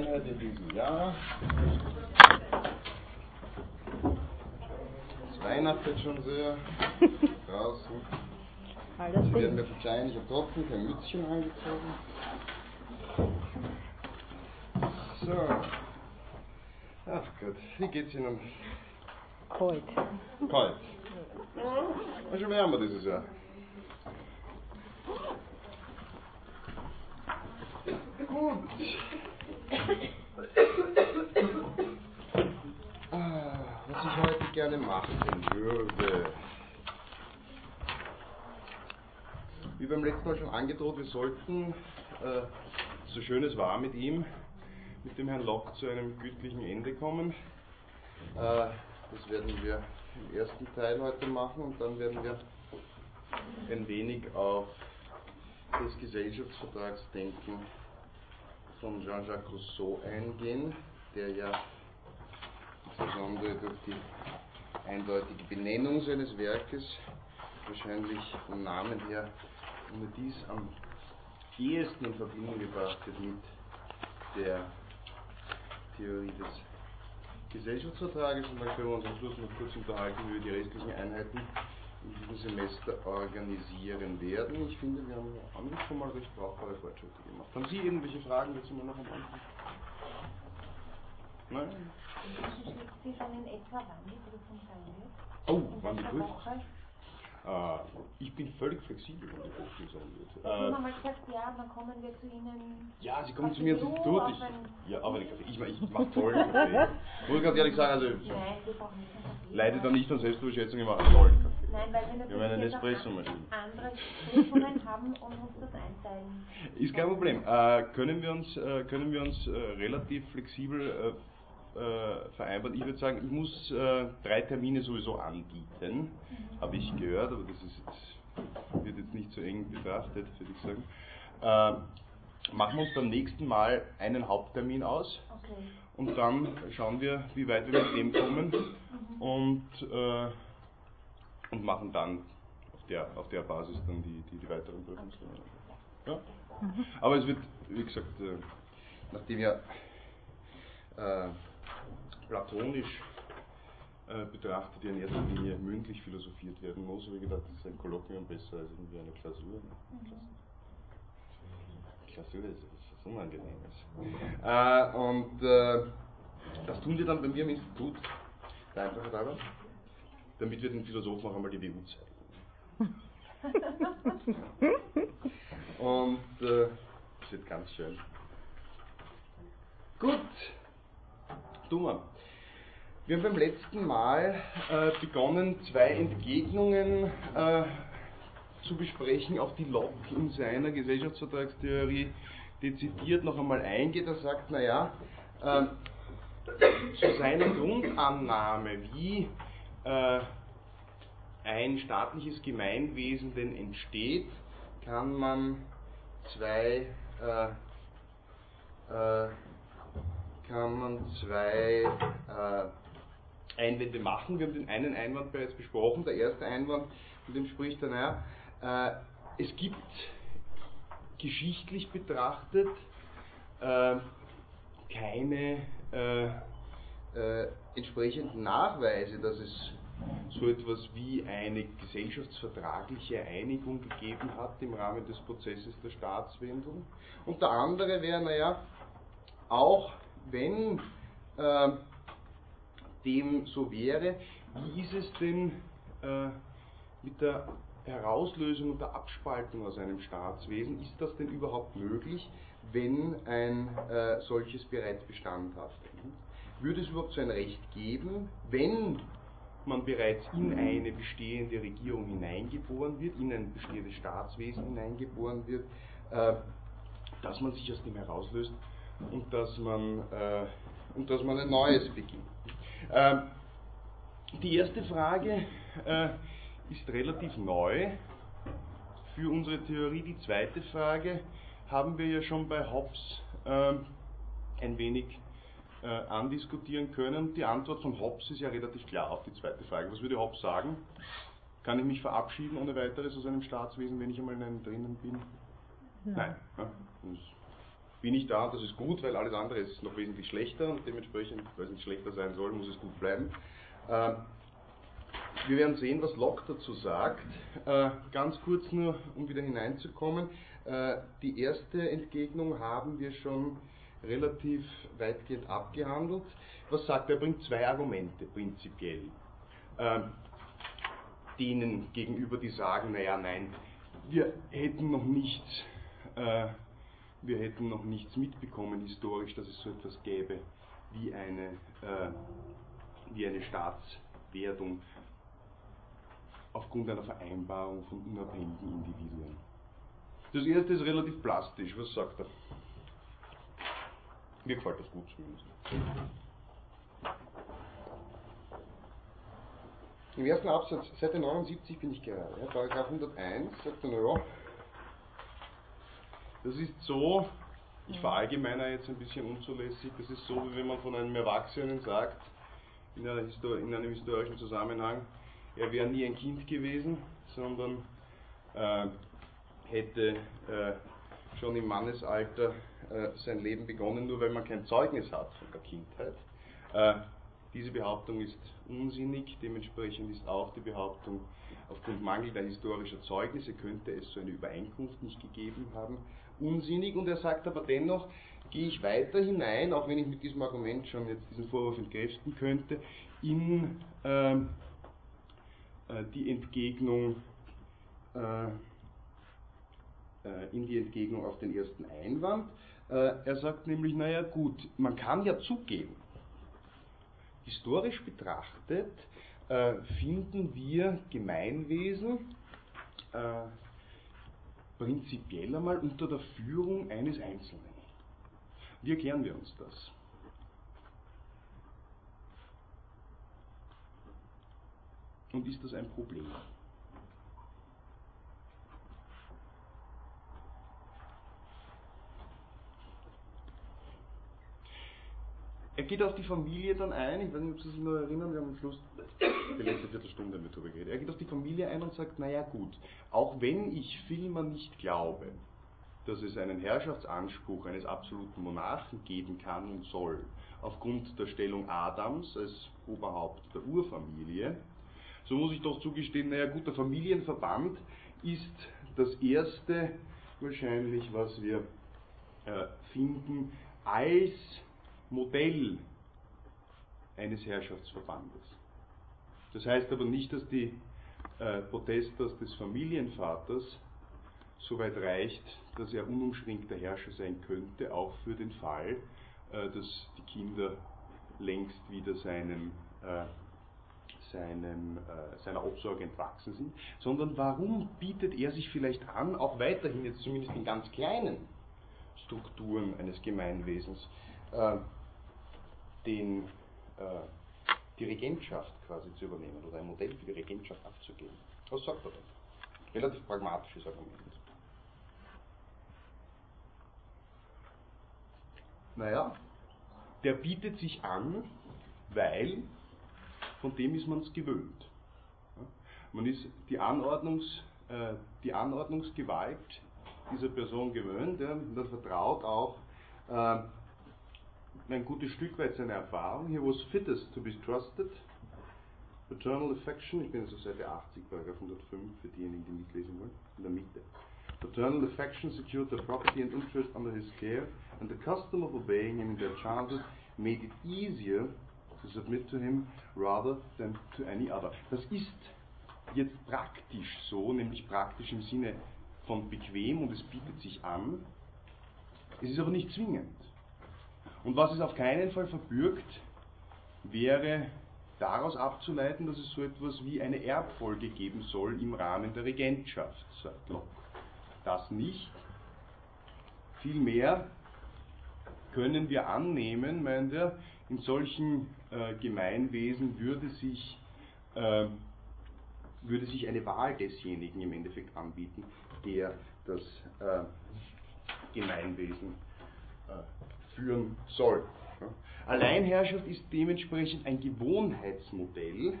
Einheit in diesem Jahr. Es weihnachtet schon sehr. Draußen. Alles Sie werden mir verzeihen, ich habe trotzdem kein Mützchen angezogen. So. Ach Gott, wie geht's Ihnen? Kalt. Kalt. War schon wärmer dieses Jahr. Gut. Ah, Was ich heute gerne machen würde. Wie beim letzten Mal schon angedroht, wir sollten, äh, so schön es war mit ihm, mit dem Herrn Locke zu einem gütlichen Ende kommen. Äh, das werden wir im ersten Teil heute machen und dann werden wir ein wenig auf das Gesellschaftsvertragsdenken von Jean-Jacques Rousseau eingehen, der ja insbesondere durch die eindeutige Benennung seines Werkes wahrscheinlich vom Namen her ohne dies am ehesten in Verbindung gebracht wird mit der Theorie des Gesellschaftsvertrages. Und dann können wir uns am Schluss noch kurz unterhalten, wir die restlichen Einheiten in diesem Semester organisieren werden. Ich finde, wir haben an sich schon mal recht brauchbare Fortschritte gemacht. Haben Sie irgendwelche Fragen dazu mal noch am Anfang? Nein? Sie schon in etwa, wann die Prüfung sein wird? Oh, wann die Prüfung? Äh, ich bin völlig flexibel, wann die Prüfung sein wird. Sie haben Äh, einmal gesagt, ja, dann kommen wir zu Ihnen. Ja, Sie kommen zu mir Institut. auf Ich, ja, aber ich, ich, ich mache tollen Kaffee. Muss ich ganz ehrlich sagen, also Nein, wir brauchen nicht einen Kaffee. leidet da nicht an Selbstüberschätzung, ich mache einen tollen Kaffee. Nein, weil wir Wir eine natürlich jetzt auch Nespresso-Maschine. andere Prüfungen haben und uns das einteilen. Ist kein Problem. Äh, können wir uns, äh, können wir uns äh, relativ flexibel äh, vereinbaren? Ich würde sagen, ich muss äh, drei Termine sowieso anbieten, habe ich gehört, aber das jetzt, wird jetzt nicht so eng betrachtet, würde ich sagen. Äh, machen wir uns beim nächsten Mal einen Haupttermin aus. Okay. Und dann schauen wir, wie weit wir mit dem kommen und, äh, und machen dann auf der, auf der Basis dann die, die, die weiteren Prüfungstermine. Ja? Aber es wird, wie gesagt, äh, nachdem ja äh, platonisch äh, betrachtet ja in erster Linie mündlich philosophiert werden muss, ich gedacht, das ist ein Kolloquium besser als irgendwie eine Klausur. Klausur ist was Unangenehmes. Äh, und äh, das tun wir dann bei mir im Institut, der Einfache dabei, damit wir den Philosophen auch einmal die WU zeigen. Und äh, das wird ganz schön. Gut, Dummer. Wir haben beim letzten Mal äh, begonnen, zwei Entgegnungen äh, zu besprechen, auf die Locke in seiner Gesellschaftsvertragstheorie dezidiert noch einmal eingeht. Er sagt, naja, äh, zu seiner Grundannahme, wie äh, ein staatliches Gemeinwesen denn entsteht, kann man zwei äh, äh, kann man zwei äh, Einwände machen. Wir haben den einen Einwand bereits besprochen. Der erste Einwand, mit dem spricht er, naja, äh, es gibt geschichtlich betrachtet äh, keine äh, äh, entsprechenden Nachweise, dass es so etwas wie eine gesellschaftsvertragliche Einigung gegeben hat im Rahmen des Prozesses der Staatswendung. Und der andere wäre, naja, auch wenn äh, dem so wäre, wie ist es denn äh, mit der Herauslösung und der Abspaltung aus einem Staatswesen? Ist das denn überhaupt möglich, wenn ein äh, solches bereits Bestand hat? Würde es überhaupt so ein Recht geben, wenn man bereits in eine bestehende Regierung hineingeboren wird, in ein bestehendes Staatswesen hineingeboren wird, äh, dass man sich aus dem herauslöst und dass man, äh, und dass man ein neues beginnt. Ähm, die erste Frage äh, ist relativ neu für unsere Theorie. Die zweite Frage haben wir ja schon bei Hobbes ähm, ein wenig äh, andiskutieren können. Die Antwort von Hobbes ist ja relativ klar auf die zweite Frage. Was würde Hobbes sagen? Kann ich mich verabschieden ohne weiteres aus einem Staatswesen, wenn ich einmal in einem drinnen bin? Nein. Ja, das bin ich da und das ist gut, weil alles andere ist noch wesentlich schlechter und dementsprechend, weil es nicht schlechter sein soll, muss es gut bleiben. Ähm, wir werden sehen, was Locke dazu sagt. Äh, ganz kurz nur, um wieder hineinzukommen. Äh, die erste Entgegnung haben wir schon relativ weitgehend abgehandelt. Was sagt er? Er bringt zwei Argumente prinzipiell. Äh, denen gegenüber, die sagen, naja, nein, wir hätten noch nichts, äh, wir hätten noch nichts mitbekommen historisch, dass es so etwas gäbe wie eine, äh, wie eine Staatswerdung aufgrund einer Vereinbarung von unabhängigen Individuen. Das erste ist relativ plastisch. Was sagt er? Mir gefällt das gut zumindest. Im ersten Absatz, Seite 79 bin ich gerade, ja, Paragraph 101, sagt er, naja, das ist so, ich verallgemeine jetzt ein bisschen unzulässig, das ist so, wie wenn man von einem Erwachsenen sagt, in, in einem historischen Zusammenhang, er wäre nie ein Kind gewesen, sondern äh, hätte äh, schon im Mannesalter äh, sein Leben begonnen, nur weil man kein Zeugnis hat von der Kindheit. Äh, diese Behauptung ist unsinnig, dementsprechend ist auch die Behauptung, aufgrund mangelnder historischer Zeugnisse könnte es so eine Übereinkunft nicht gegeben haben, unsinnig. Und er sagt aber dennoch, gehe ich weiter hinein, auch wenn ich mit diesem Argument schon jetzt diesen Vorwurf entkräften könnte, in äh, die Entgegnung äh, in die Entgegnung auf den ersten Einwand. Äh, er sagt nämlich, naja gut, man kann ja zugeben, historisch betrachtet äh, finden wir Gemeinwesen äh, prinzipiell einmal unter der Führung eines Einzelnen. Wie erklären wir uns das? Und ist das ein Problem? Er geht auf die Familie dann ein, ich weiß nicht, ob Sie sich noch erinnern, wir haben am Schluss die letzte Viertelstunde mit darüber geredet. Er geht auf die Familie ein und sagt, naja gut, auch wenn ich vielmehr nicht glaube, dass es einen Herrschaftsanspruch eines absoluten Monarchen geben kann und soll, aufgrund der Stellung Adams als Oberhaupt der Urfamilie, so muss ich doch zugestehen, naja gut, der Familienverband ist das erste wahrscheinlich, was wir äh, finden als Modell eines Herrschaftsverbandes. Das heißt aber nicht, dass die äh, Protestas des Familienvaters so weit reicht, dass er unumschränkter Herrscher sein könnte, auch für den Fall, äh, dass die Kinder längst wieder seinem, äh, seinem, äh, seiner Obsorge entwachsen sind, sondern warum bietet er sich vielleicht an, auch weiterhin jetzt zumindest in ganz kleinen Strukturen eines Gemeinwesens, äh, den, äh, die Regentschaft quasi zu übernehmen oder ein Modell für die Regentschaft abzugeben. Was sagt er denn? Relativ pragmatisches Argument. Naja, der bietet sich an, weil von dem ist man es gewöhnt. Man ist die, Anordnungs, äh, die Anordnungsgewalt dieser Person gewöhnt ja, und vertraut auch äh, ein gutes Stück weit seine Erfahrung. He was fittest to be trusted. Paternal affection, ich bin jetzt auf Seite 80, Paragraph 105, für diejenigen, die mitlesen wollen, in der Mitte. Paternal affection secured the property and interest under his care, and the custom of obeying him in their chances made it easier to submit to him rather than to any other. Das ist jetzt praktisch so, nämlich praktisch im Sinne von bequem und es bietet sich an. Es ist aber nicht zwingend. Und was es auf keinen Fall verbürgt, wäre daraus abzuleiten, dass es so etwas wie eine Erbfolge geben soll im Rahmen der Regentschaft, sagt Locke. Das nicht. Vielmehr können wir annehmen, meint er, in solchen äh, Gemeinwesen würde sich, äh, würde sich eine Wahl desjenigen im Endeffekt anbieten, der das äh, Gemeinwesen äh, führen soll. Alleinherrschaft ist dementsprechend ein Gewohnheitsmodell,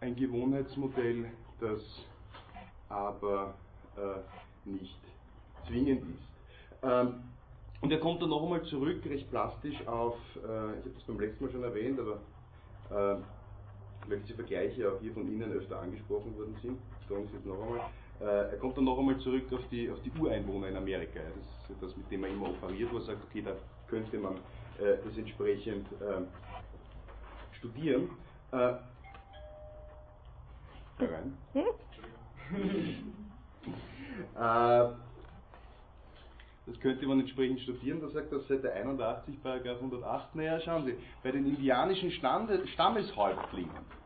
ein Gewohnheitsmodell, das aber äh, nicht zwingend ist. Ähm, Und er kommt dann noch einmal zurück, recht plastisch, auf, äh, ich habe das beim letzten Mal schon erwähnt, aber äh, weil diese Vergleiche auch hier von Ihnen öfter angesprochen worden sind, sagen Sie es noch einmal. Äh, er kommt dann noch einmal zurück auf die, auf die Ureinwohner in Amerika. Das ist das, mit dem er immer operiert, wo er sagt, okay, da könnte man äh, das entsprechend äh, studieren. Äh, herein. äh, das könnte man entsprechend studieren, da sagt das Seite 81, Paragraph 108. Naja, schauen Sie, bei den indianischen Stammeshäuptlingen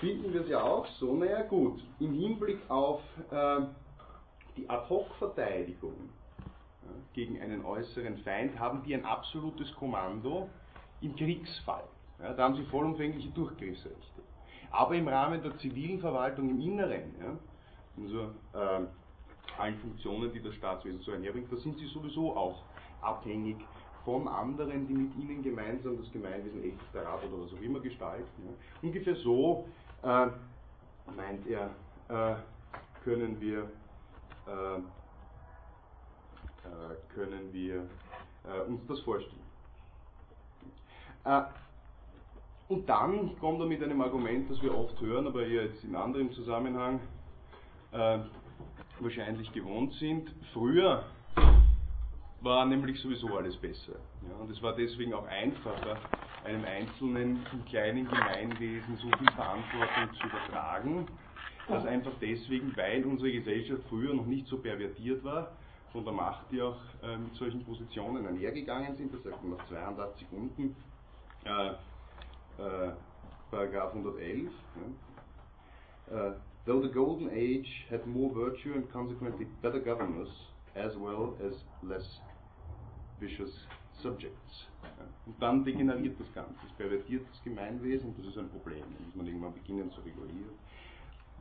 finden wir es ja auch so, naja gut, im Hinblick auf äh, die Ad-Hoc-Verteidigung ja, gegen einen äußeren Feind haben die ein absolutes Kommando im Kriegsfall. Ja, da haben sie vollumfängliche Durchgriffsrechte. Aber im Rahmen der zivilen Verwaltung im Inneren, ja, also, äh, allen Funktionen, die das Staatswesen so einherbringt, da sind sie sowieso auch abhängig von anderen, die mit ihnen gemeinsam das Gemeinwesen ältester Rat oder was auch immer gestalten. Ja. Ungefähr so, äh, meint er, äh, können wir, äh, äh können wir äh, uns das vorstellen. Äh, und dann kommt er mit einem Argument, das wir oft hören, aber eher jetzt in anderem Zusammenhang, wahrscheinlich gewohnt sind. Früher war nämlich sowieso alles besser. Ja, und es war deswegen auch einfacher, einem Einzelnen im kleinen Gemeinwesen so viel Verantwortung zu übertragen. Das einfach deswegen, weil unsere Gesellschaft früher noch nicht so pervertiert war von der Macht, die auch äh, mit solchen Positionen einhergegangen sind. Das sagt man nach 82 unten, äh, äh, Paragraph 111. Ja. Äh, though the golden age had more virtue and consequently better governors, as well as less vicious subjects. Und dann degeneriert das Ganze, es pervertiert das Gemeinwesen das ist ein Problem, muss man irgendwann beginnen zu regulieren.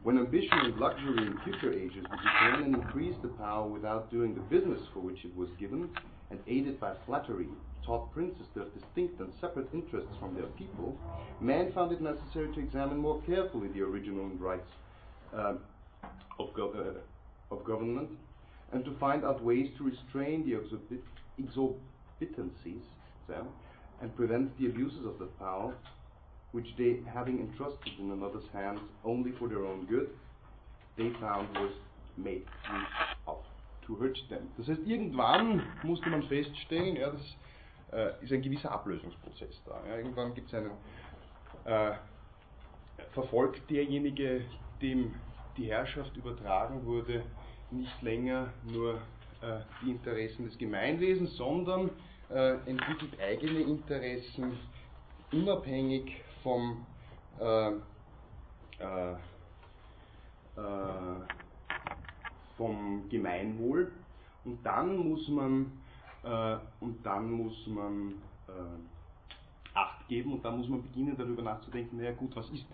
When ambition and luxury in future ages would retain and increase the power without doing the business for which it was given, and aided by flattery, taught princes their distinct and separate interests from their people, man found it necessary to examine more carefully the original rights uh, of, gov uh, of government and to find out ways to restrain the exorbitancies so, and prevent the abuses of that power, which they, having entrusted in another's hands only for their own good, they found was made of to hurt them. Das heißt, irgendwann musste man feststellen, ja, das äh, ist ein gewisser Ablösungsprozess da. Ja. Irgendwann gibt es einen, äh, verfolgt derjenige, dem die Herrschaft übertragen wurde, nicht länger nur äh, die Interessen des Gemeinwesens, sondern äh, entwickelt eigene Interessen unabhängig vom äh, äh, äh vom Gemeinwohl. Und dann muss man äh, und dann muss man Acht geben und dann muss man beginnen darüber nachzudenken, naja gut, was ist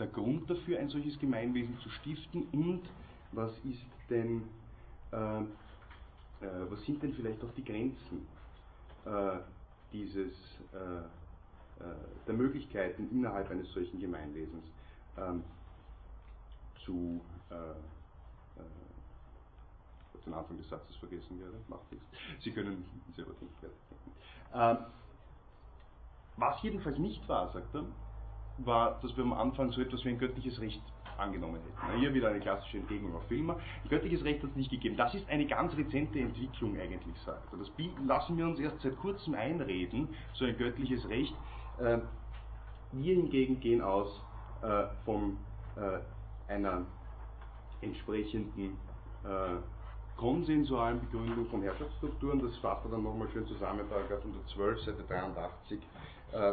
der Grund dafür, ein solches Gemeinwesen zu stiften und was ist denn, äh, äh, was sind denn vielleicht auch die Grenzen dieses, äh, äh, der Möglichkeiten innerhalb eines solchen Gemeinwesens ähm, zu den Anfang des Satzes vergessen werde, macht nichts. Sie können selber denken. Ähm, was jedenfalls nicht war, sagt er, war, dass wir am Anfang so etwas wie ein göttliches Recht angenommen hätten. Hier wieder eine klassische Entgegnung auf Filmer. Göttliches Recht hat es nicht gegeben. Das ist eine ganz rezente Entwicklung eigentlich, sagt er. Das lassen wir uns erst seit kurzem einreden, so ein göttliches Recht. Ähm, wir hingegen gehen aus äh, von äh, einer entsprechenden äh, konsensualen Begründung von Herrschaftsstrukturen. Das fasst er dann nochmal schön zusammen, Paragraph 112, Seite 83,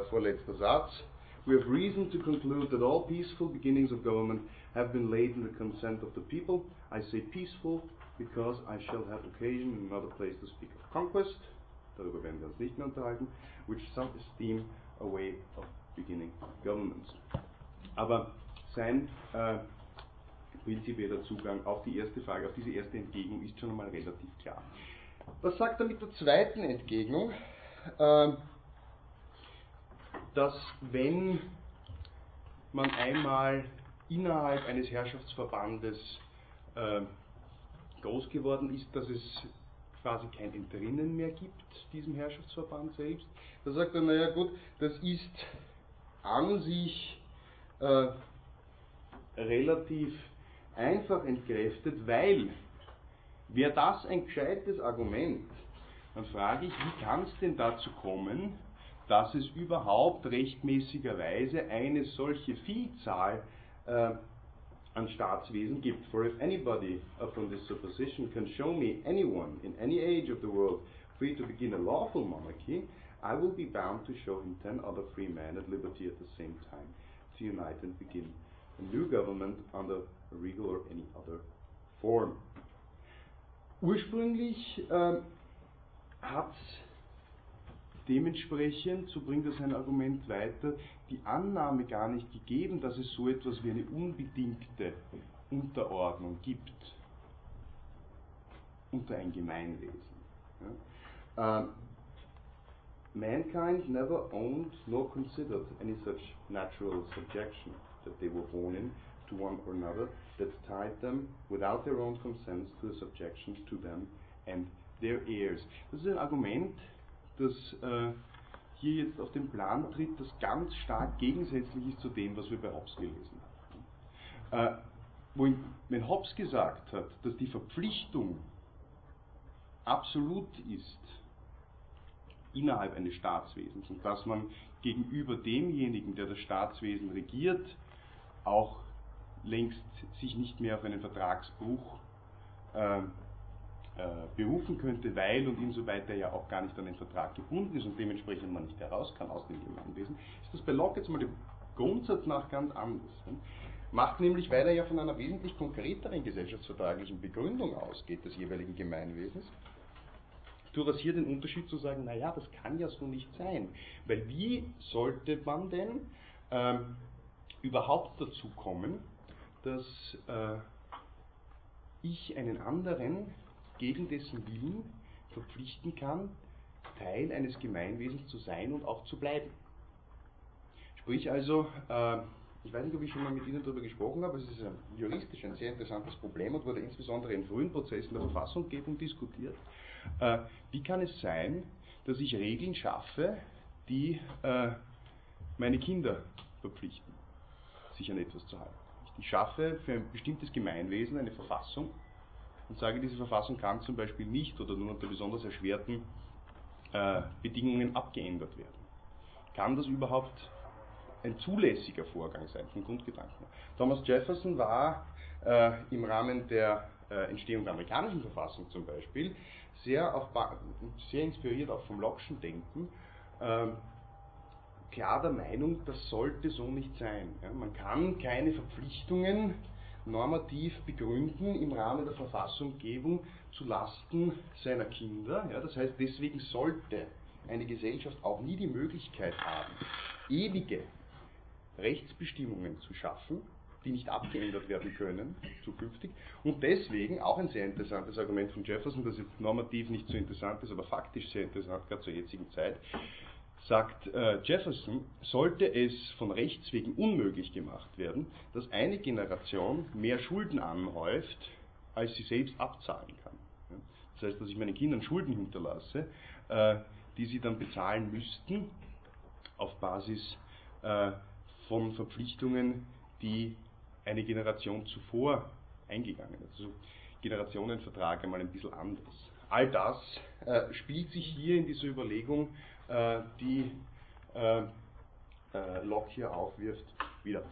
vorletzter Satz. we have reason to conclude that all peaceful beginnings of government have been laid in the consent of the people. I say peaceful because I shall have occasion in another place to speak of conquest, darüber werden wir uns nicht mehr unterhalten, which some esteem a way of beginning governments. Aber sein äh, prinzipieller Zugang auf die erste Frage, auf diese erste Entgegnung ist schon einmal relativ klar. Was sagt er mit der zweiten Entgegnung? Äh, dass wenn man einmal innerhalb eines Herrschaftsverbandes äh, groß geworden ist, dass es quasi kein Entrinnen mehr gibt, diesem Herrschaftsverband selbst. Da sagt er, naja gut, das ist an sich äh, relativ einfach entkräftet, weil wäre das ein gescheites Argument, dann frage ich, wie kann es denn dazu kommen, dass es überhaupt rechtmäßigerweise eine solche Vielzahl äh, an Staatswesen gibt. For if anybody upon this supposition can show me anyone in any age of the world free to begin a lawful monarchy, I will be bound to show him ten other free men at liberty at the same time to unite and begin a new government under a regal or any other form. Ursprünglich äh, hat dementsprechend, so bringt er sein Argument weiter, die Annahme gar nicht gegeben, dass es so etwas wie eine unbedingte Unterordnung gibt unter ein Gemeinwesen. Ja? Uh, mankind never owned nor considered any such natural subjection that they were born in to one or another that tied them without their own consent to a subjection to them and their heirs. Das ist ein Argument, das äh, hier jetzt auf den Plan tritt, das ganz stark gegensätzlich ist zu dem, was wir bei Hobbes gelesen haben. Äh, wohin, wenn Hobbes gesagt hat, dass die Verpflichtung absolut ist innerhalb eines Staatswesens und dass man gegenüber demjenigen, der das Staatswesen regiert, auch längst sich nicht mehr auf einen Vertragsbruch äh, berufen könnte, weil und insoweit er ja auch gar nicht an den Vertrag gebunden ist und dementsprechend man nicht heraus kann aus dem Gemeinwesen, ist das bei Locke jetzt mal dem Grundsatz nach ganz anders. Ne? Macht nämlich, weil er ja von einer wesentlich konkreteren gesellschaftsvertraglichen Begründung ausgeht des jeweiligen Gemeinwesens, durchaus hier den Unterschied zu sagen, naja, das kann ja so nicht sein. Weil wie sollte man denn ähm, überhaupt dazu kommen, dass äh, ich einen anderen gegen dessen Willen verpflichten kann, Teil eines Gemeinwesens zu sein und auch zu bleiben. Sprich also, äh, ich weiß nicht, ob ich schon mal mit Ihnen darüber gesprochen habe, es ist ein juristisch ein sehr interessantes Problem und wurde insbesondere in frühen Prozessen der Verfassunggebung diskutiert. Äh, wie kann es sein, dass ich Regeln schaffe, die äh, meine Kinder verpflichten, sich an etwas zu halten? Ich schaffe für ein bestimmtes Gemeinwesen eine Verfassung, und sage, diese Verfassung kann zum Beispiel nicht oder nur unter besonders erschwerten äh, Bedingungen abgeändert werden. Kann das überhaupt ein zulässiger Vorgang sein vom Grundgedanken? Thomas Jefferson war äh, im Rahmen der äh, Entstehung der amerikanischen Verfassung zum Beispiel sehr, auf, sehr inspiriert auch vom Locke'schen Denken, ähm, klar der Meinung, das sollte so nicht sein. Ja, man kann keine Verpflichtungen normativ begründen im Rahmen der Verfassunggebung zu Lasten seiner Kinder. Ja, das heißt, deswegen sollte eine Gesellschaft auch nie die Möglichkeit haben, ewige Rechtsbestimmungen zu schaffen, die nicht abgeändert werden können zukünftig. Und deswegen auch ein sehr interessantes Argument von Jefferson, das jetzt normativ nicht so interessant ist, aber faktisch sehr interessant, gerade zur jetzigen Zeit sagt äh, Jefferson, sollte es von Rechts wegen unmöglich gemacht werden, dass eine Generation mehr Schulden anhäuft, als sie selbst abzahlen kann. Das heißt, dass ich meinen Kindern Schulden hinterlasse, äh, die sie dann bezahlen müssten auf Basis äh, von Verpflichtungen, die eine Generation zuvor eingegangen ist. Also Generationenvertrag einmal ein bisschen anders. All das spielt sich hier in dieser Überlegung die äh, äh, Locke hier aufwirft, wieder.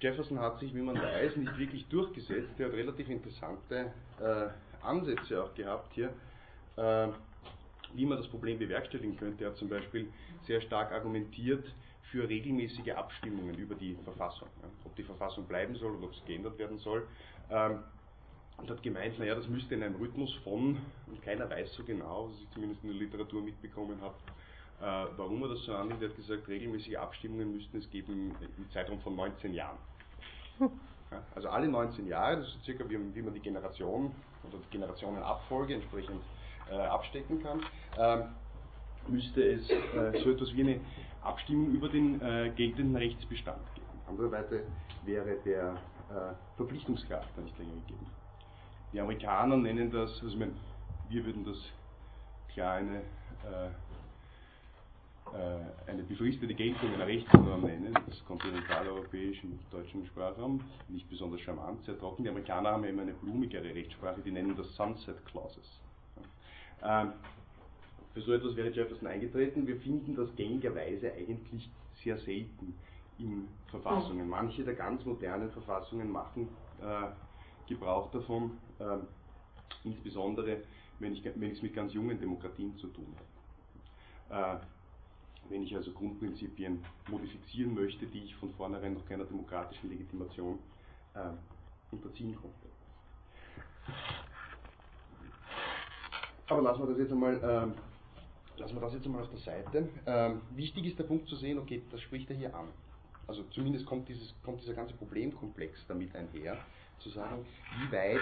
Jefferson hat sich, wie man weiß, nicht wirklich durchgesetzt. Er hat relativ interessante Ansätze auch gehabt hier, wie man das Problem bewerkstelligen könnte. Er hat zum Beispiel sehr stark argumentiert für regelmäßige Abstimmungen über die Verfassung. Ob die Verfassung bleiben soll oder ob es geändert werden soll. Und hat gemeint, naja, das müsste in einem Rhythmus von, und keiner weiß so genau, was ich zumindest in der Literatur mitbekommen habe, äh, warum er das so annimmt. Er hat gesagt, regelmäßige Abstimmungen müssten es geben im Zeitraum von 19 Jahren. Ja, also alle 19 Jahre, das ist circa wie, wie man die Generation oder die Generationenabfolge entsprechend äh, abstecken kann, ähm, müsste es äh, so etwas wie eine Abstimmung über den äh, geltenden Rechtsbestand geben. Andererweise wäre der äh, Verpflichtungscharakter nicht länger gegeben. Die Amerikaner nennen das, also ich meine, wir würden das klar eine, äh, äh, eine befristete Geltung einer Rechtsnorm nennen, das kontinentaleuropäisch im deutschen Sprachraum, nicht besonders charmant, sehr trocken. Die Amerikaner haben immer eine blumigere Rechtssprache, die nennen das Sunset Clauses. Ähm, für so etwas wäre Jefferson eingetreten. Wir finden das gängigerweise eigentlich sehr selten in Verfassungen. Manche der ganz modernen Verfassungen machen äh, Gebrauch davon, äh, insbesondere wenn ich es mit ganz jungen Demokratien zu tun habe. Äh, wenn ich also Grundprinzipien modifizieren möchte, die ich von vornherein noch keiner demokratischen Legitimation äh, unterziehen konnte. Aber lassen wir das jetzt einmal, ähm, lassen wir das jetzt einmal auf der Seite. Ähm, wichtig ist der Punkt zu sehen, okay, das spricht er hier an. Also zumindest kommt, dieses, kommt dieser ganze Problemkomplex damit einher, zu sagen, wie weit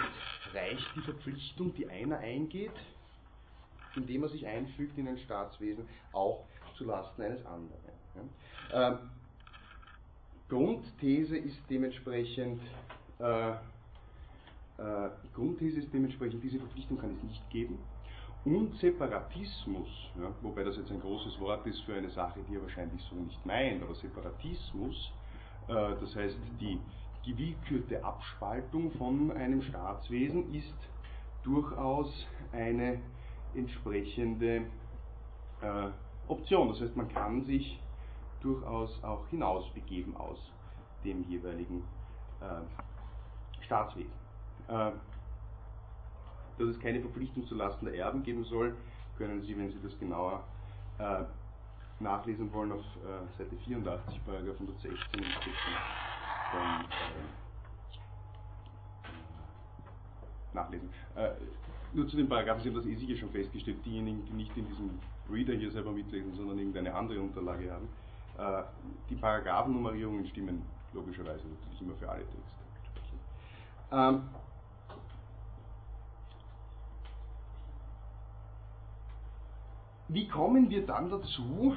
reicht die Verpflichtung, die einer eingeht, indem er sich einfügt in ein Staatswesen, auch zu Lasten eines anderen. Ja. Ähm, Grundthese ist dementsprechend, äh, äh, Grundthese ist dementsprechend, diese Verpflichtung kann es nicht geben. Und Separatismus, ja, wobei das jetzt ein großes Wort ist für eine Sache, die er wahrscheinlich so nicht meint, aber Separatismus, äh, das heißt die gewillkürte Abspaltung von einem Staatswesen, ist durchaus eine entsprechende äh, Option. Das heißt, man kann sich durchaus auch hinausbegeben aus dem jeweiligen äh, Staatswesen. Äh, dass es keine Verpflichtung zulasten der Erben geben soll, können Sie, wenn Sie das genauer äh, nachlesen wollen, auf äh, Seite 84, Paragraph 116 und 17 von, äh, nachlesen. Äh, nur zu den Paragraphen, Sie haben das eh sicher schon festgestellt, diejenigen, die nicht in diesem Reader hier selber mitlesen, sondern irgendeine andere Unterlage haben. Äh, die Paragraphennummerierungen stimmen logischerweise natürlich immer für alle Texte. Ähm, wie kommen wir dann dazu,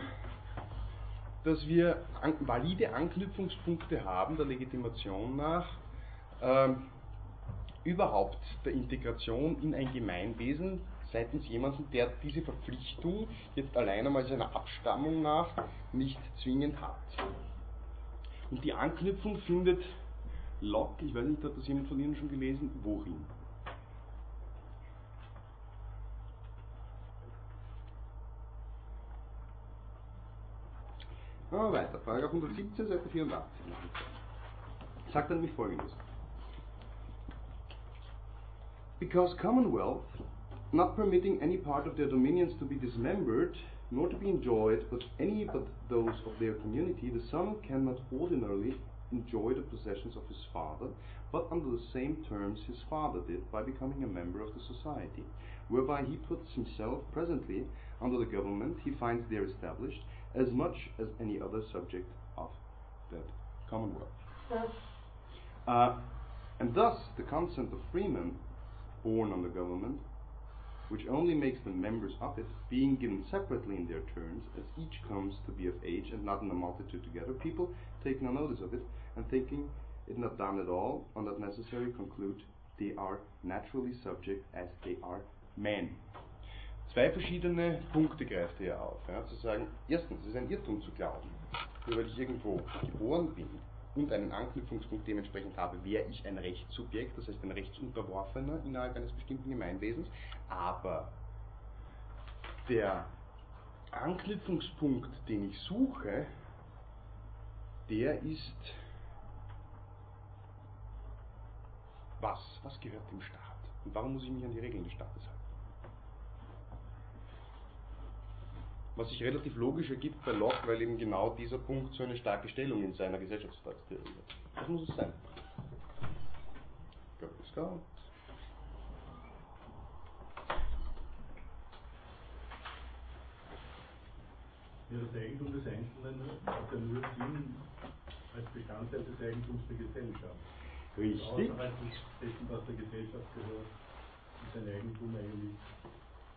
dass wir valide Anknüpfungspunkte haben, der Legitimation nach, ähm, überhaupt der Integration in ein Gemeinwesen seitens jemanden, der diese Verpflichtung jetzt allein einmal seiner Abstammung nach nicht zwingend hat. Und die Anknüpfung findet Locke, ich weiß nicht, hat das jemand von Ihnen schon gelesen, wohin? Wir weiter. Paragraph 117, Seite 84. Sagt dann nämlich folgendes. Because Commonwealth, not permitting any part of their dominions to be dismembered, nor to be enjoyed but any but those of their community, the son cannot ordinarily enjoy the possessions of his father, but under the same terms his father did by becoming a member of the society, whereby he puts himself presently under the government he finds there established, as much as any other subject of that commonwealth. Uh, and thus the consent of freemen born under government, which only makes them members of it, being given separately in their turns, as each comes to be of age and not in a multitude together, people take no notice of it, and thinking it not done at all, or not necessary, conclude they are naturally subject as they are men. Zwei verschiedene Punkte greift er hier auf. Ja, zu sagen, erstens, es ist ein Irrtum zu glauben, nur weil ich irgendwo geboren bin und einen Anknüpfungspunkt dementsprechend habe, wäre ich ein Rechtssubjekt, das heißt ein Rechtsunterworfener innerhalb eines bestimmten Gemeinwesens, aber der Anknüpfungspunkt, den ich suche, der ist was? Was gehört dem Staat? Und warum muss ich mich an die Regeln des Staates halten? Was sich relativ logisch ergibt bei Locke, weil eben genau dieser Punkt so eine starke Stellung in seiner Gesellschaftstheorie hat. Was muss es sein? Girl Scout. Ja, das Eigentum des Einzelnen hat ja nur Sinn als Bestandteil des Eigentums der Gesellschaft. Richtig. Außerhalb dessen, was der Gesellschaft gehört, ist ein Eigentum eigentlich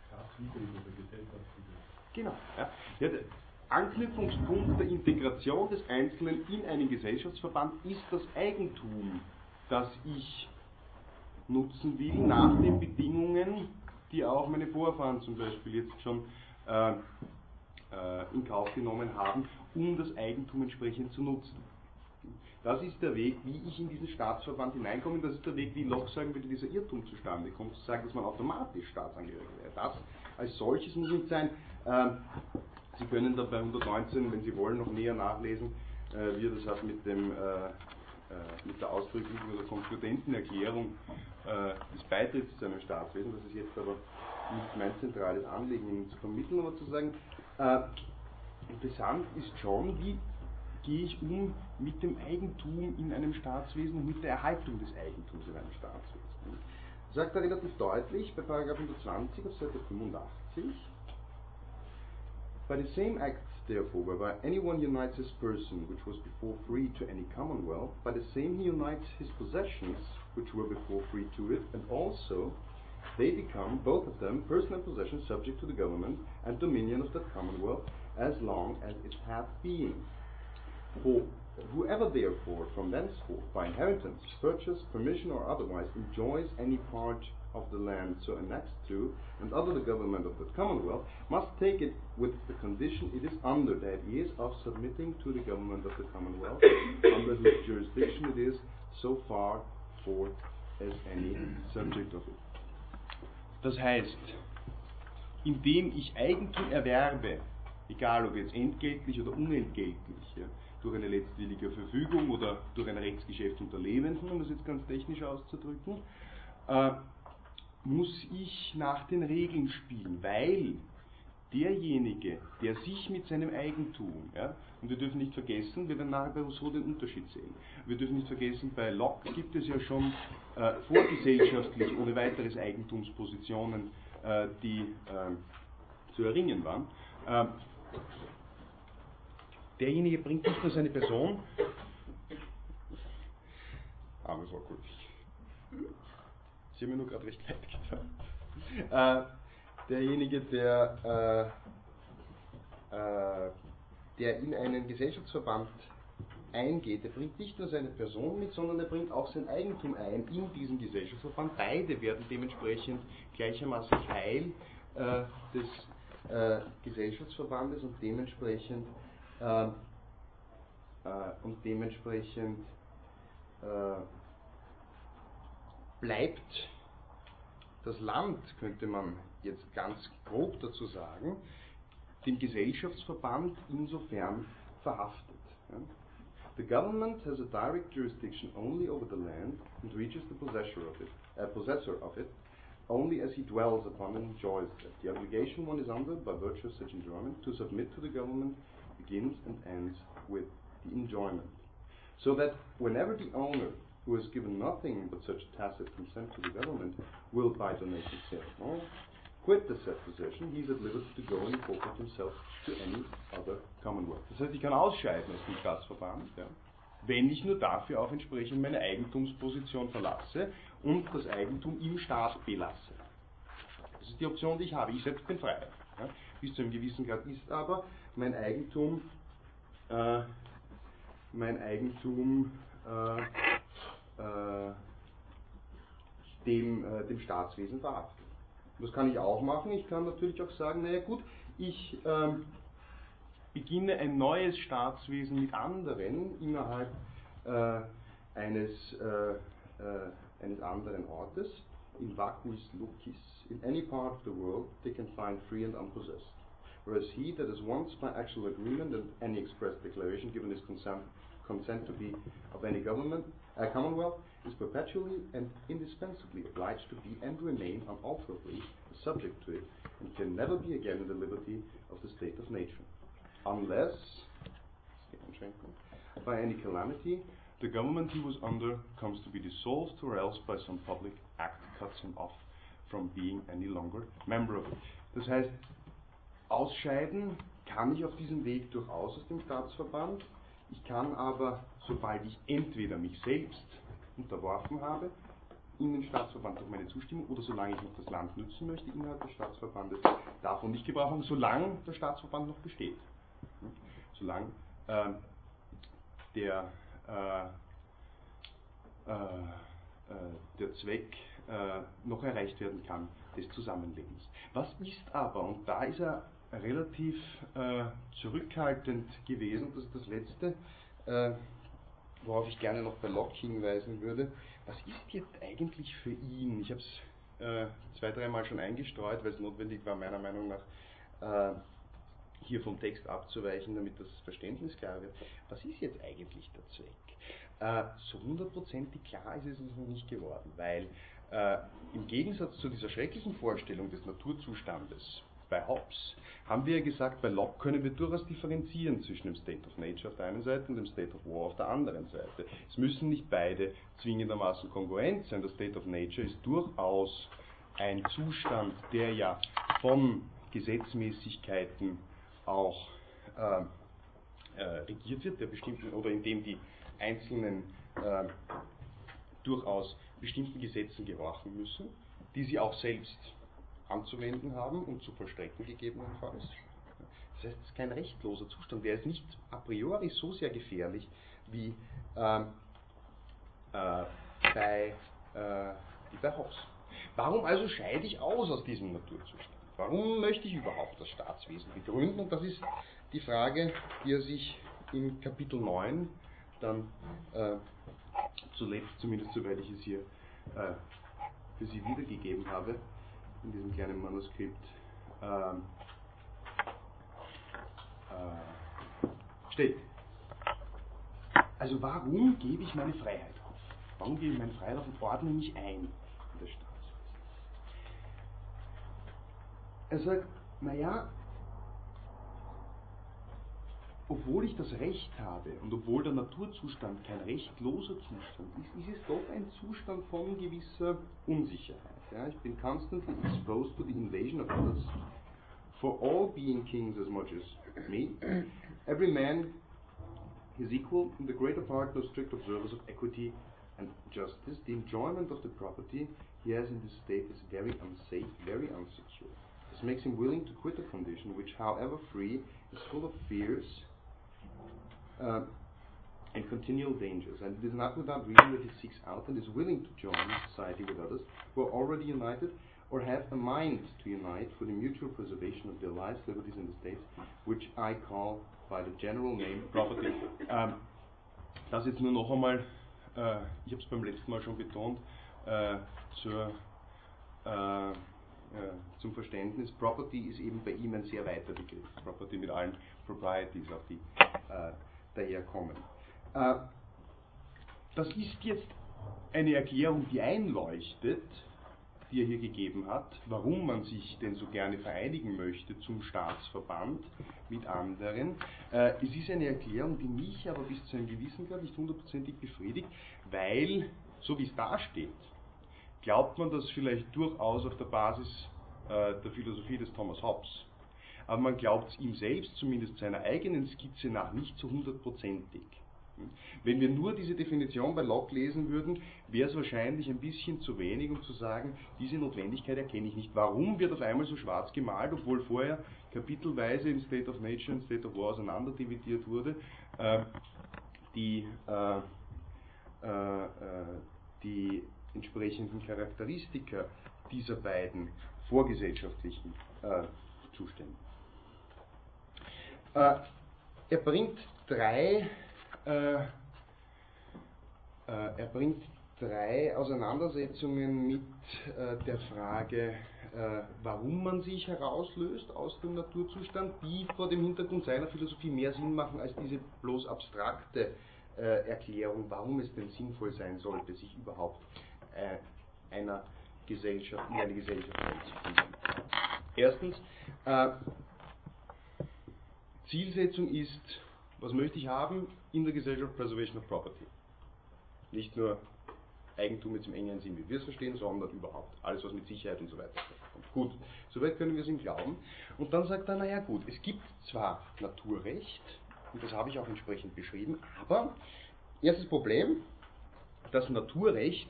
staatswidrig oder gesellschaftswidrig. Genau. Ja. Ja, der Anknüpfungspunkt der Integration des Einzelnen in einen Gesellschaftsverband ist das Eigentum, das ich nutzen will nach den Bedingungen die auch meine Vorfahren zum Beispiel jetzt schon äh, äh, in Kauf genommen haben, um das Eigentum entsprechend zu nutzen. Das ist der Weg, wie ich in diesen Staatsverband hineinkomme. Das ist der Weg, wie Locke sagen würde, dieser Irrtum zustande kommt, zu sagen, dass man automatisch Staatsangehöriger wäre. Das als solches muss nicht sein. Ähm, Sie können da bei 119, wenn Sie wollen, noch näher nachlesen, äh, wie er das hat mit, dem, äh, äh, mit der ausdrücklichen oder konkludenten Erklärung des Beitritts zu einem Staatswesen. Das ist jetzt aber nicht mein zentrales Anliegen, Ihnen zu vermitteln, aber zu sagen, interessant ist schon, wie gehe ich um mit dem Eigentum in einem Staatswesen und mit der Erhaltung des Eigentums in einem Staatswesen. Sagt er relativ deutlich bei 120 auf Seite 85. By the same act, therefore, whereby anyone unites his person, which was before free to any commonwealth, by the same he unites his possessions, which were before free to it, and also they become, both of them, person and possession, subject to the government and dominion of that commonwealth, as long as it hath being. For whoever therefore from thenceforth by inheritance, purchase, permission, or otherwise enjoys any part of the land so annexed to and under the government of the commonwealth must take it with the condition it is under, that is, of submitting to the government of the commonwealth, under whose jurisdiction it is, so far forth as any subject of it. Das heißt, indem ich Eigentum erwerbe, egal ob jetzt entgeltlich oder unentgeltlich, ja, durch eine letztwillige Verfügung oder durch ein Rechtsgeschäft unter Lebenden, um das jetzt ganz technisch auszudrücken, äh, muss ich nach den Regeln spielen, weil derjenige, der sich mit seinem Eigentum, ja, und wir dürfen nicht vergessen, wir werden nachher bei Rousseau den Unterschied sehen. Wir dürfen nicht vergessen, bei Locke gibt es ja schon äh, vorgesellschaftlich ohne weiteres Eigentumspositionen, äh, die äh, zu erringen waren. Ähm, derjenige bringt nicht nur seine Person, arme Frau Kultig, Sie haben mir nur gerade recht leid getan. Äh, derjenige, der, äh, äh, der in einen Gesellschaftsverband eingeht, der bringt nicht nur seine Person mit, sondern er bringt auch sein Eigentum ein in diesen Gesellschaftsverband. Beide werden dementsprechend gleichermaßen Teil äh, des äh, Gesellschaftsverbandes und dementsprechend äh, und dementsprechend bleibt das Land, könnte man jetzt ganz grob dazu sagen, dem Gesellschaftsverband insofern verhaftet. The government has a direct jurisdiction only over the land and reaches the possessor of it, uh, possessor of it only as he dwells upon and enjoys it. The obligation one is under by virtue of such enjoyment to submit to the government begins and ends with the enjoyment. So that whenever the owner who has given nothing but such tacit consent to the government, will by donation ceremony quit the said possession, he is at liberty to go and incorporate himself to any other commonwealth. Das heißt, ich kann ausscheiden aus dem Staatsverband, ja, wenn ich nur dafür auch entsprechend meine Eigentumsposition verlasse und das Eigentum im Staat belasse. Das ist die Option, die ich habe. Ich selbst bin frei. Ja. Bis zu einem gewissen Grad ist aber mein Eigentum, äh, mein Eigentum äh, dem, äh, dem Staatswesen verhaftet. Das kann ich auch machen. Ich kann natürlich auch sagen, naja gut, ich ähm, beginne ein neues Staatswesen mit anderen innerhalb äh, eines, äh, äh, eines anderen Ortes. In vacuis lucis, in any part of the world, they can find free and unpossessed. Whereas he that has once by actual agreement and any express declaration given his consent, consent to be of any government, uh, commonwealth, is perpetually and indispensably obliged to be and remain unalterably subject to it, and can never be again in the liberty of the state of nature, unless, by any calamity, the government he was under comes to be dissolved, or else by some public act cuts him off from being any longer member of it. Das heißt, ausscheiden kann ich auf diesem Weg durchaus aus dem Staatsverband. Ich kann aber, sobald ich entweder mich selbst unterworfen habe, in den Staatsverband durch meine Zustimmung oder solange ich noch das Land nützen möchte innerhalb des Staatsverbandes, davon nicht Gebrauch machen, solange der Staatsverband noch besteht. Solange äh, der, äh, äh, der Zweck äh, noch erreicht werden kann des Zusammenlebens. Was ist aber, und da ist er relativ äh, zurückhaltend gewesen, das ist das Letzte, äh, worauf ich gerne noch bei Locke hinweisen würde, was ist jetzt eigentlich für ihn, ich habe es äh, zwei, dreimal schon eingestreut, weil es notwendig war, meiner Meinung nach, äh, hier vom Text abzuweichen, damit das Verständnis klar wird. Was ist jetzt eigentlich der Zweck? Äh, so hundertprozentig klar ist es uns noch nicht geworden, weil äh, im Gegensatz zu dieser schrecklichen Vorstellung des Naturzustandes bei Hobbes haben wir ja gesagt, bei Locke können wir durchaus differenzieren zwischen dem State of Nature auf der einen Seite und dem State of War auf der anderen Seite. Es müssen nicht beide zwingendermaßen kongruent sein. Der State of Nature ist durchaus ein Zustand, der ja von Gesetzmäßigkeiten auch äh, äh, regiert wird, der bestimmten oder in dem die einzelnen äh, durchaus bestimmten Gesetzen gehorchen müssen, die sie auch selbst anzuwenden haben und zu vollstrecken gegebenenfalls. Das heißt, es ist kein rechtloser Zustand, der ist nicht a priori so sehr gefährlich wie ähm, äh, bei, äh, bei Hobbes. Warum also scheide ich aus aus diesem Naturzustand? Warum möchte ich überhaupt das Staatswesen begründen? Und das ist die Frage, die er sich in Kapitel 9 dann äh, zuletzt, zumindest soweit ich es hier äh, für Sie wiedergegeben habe, in diesem kleinen Manuskript, ähm, äh, steht. Also warum gebe ich meine Freiheit auf? Warum gebe ich meine Freiheit auf und ordne mich ein in das Staatswesen? Er sagt, naja, obwohl ich das Recht habe und obwohl der Naturzustand kein rechtloser Zustand ist, ist es doch ein Zustand von gewisser Unsicherheit. Ja, ich bin constantly exposed to the invasion of others. For all being kings as much as me, every man is equal, in the greater part no strict observers of equity and justice. The enjoyment of the property he has in this state is very unsafe, very unsecure. This makes him willing to quit a condition which, however free, is full of fears uh, and continual dangers. And it is not without reason that he seeks out and is willing to join society with others who are already united or have a mind to unite for the mutual preservation of their lives, liberties, and estates, which I call by the general name property. Ähm, das jetzt nur noch einmal, äh, ich habe es beim letzten Mal schon betont, äh, zur, äh, zum Verständnis, Property ist eben bei ihm ein sehr weiter Begriff. Property mit allen Proprieties, auch die äh, daherkommen. Äh, das ist jetzt eine Erklärung, die einleuchtet, die er hier gegeben hat, warum man sich denn so gerne vereinigen möchte zum Staatsverband mit anderen. Äh, es ist eine Erklärung, die mich aber bis zu einem gewissen Grad nicht hundertprozentig befriedigt, weil, so wie es da steht, glaubt man das vielleicht durchaus auf der Basis äh, der Philosophie des Thomas Hobbes aber man glaubt es ihm selbst, zumindest seiner eigenen Skizze nach, nicht zu hundertprozentig. Wenn wir nur diese Definition bei Locke lesen würden, wäre es wahrscheinlich ein bisschen zu wenig, um zu sagen, diese Notwendigkeit erkenne ich nicht. Warum wird auf einmal so schwarz gemalt, obwohl vorher kapitelweise in State of Nature und State of War auseinanderdividiert wurde, äh, die, äh, äh, die entsprechenden Charakteristika dieser beiden vorgesellschaftlichen äh, Zustände. Äh, er bringt drei, äh, äh, er bringt drei Auseinandersetzungen mit äh, der Frage, äh, warum man sich herauslöst aus dem Naturzustand, die vor dem Hintergrund seiner Philosophie mehr Sinn machen als diese bloß abstrakte äh, Erklärung, warum es denn sinnvoll sein sollte, sich überhaupt einer Gesellschaft, in eine Gesellschaft einzufinden. Erstens, Zielsetzung ist, was möchte ich haben in der Gesellschaft Preservation of Property. Nicht nur Eigentum jetzt im engen Sinn, wie wir es verstehen, sondern überhaupt alles, was mit Sicherheit und so weiter kommt. Gut, soweit können wir es ihm glauben. Und dann sagt er, naja gut, es gibt zwar Naturrecht, und das habe ich auch entsprechend beschrieben, aber erstes Problem, das Naturrecht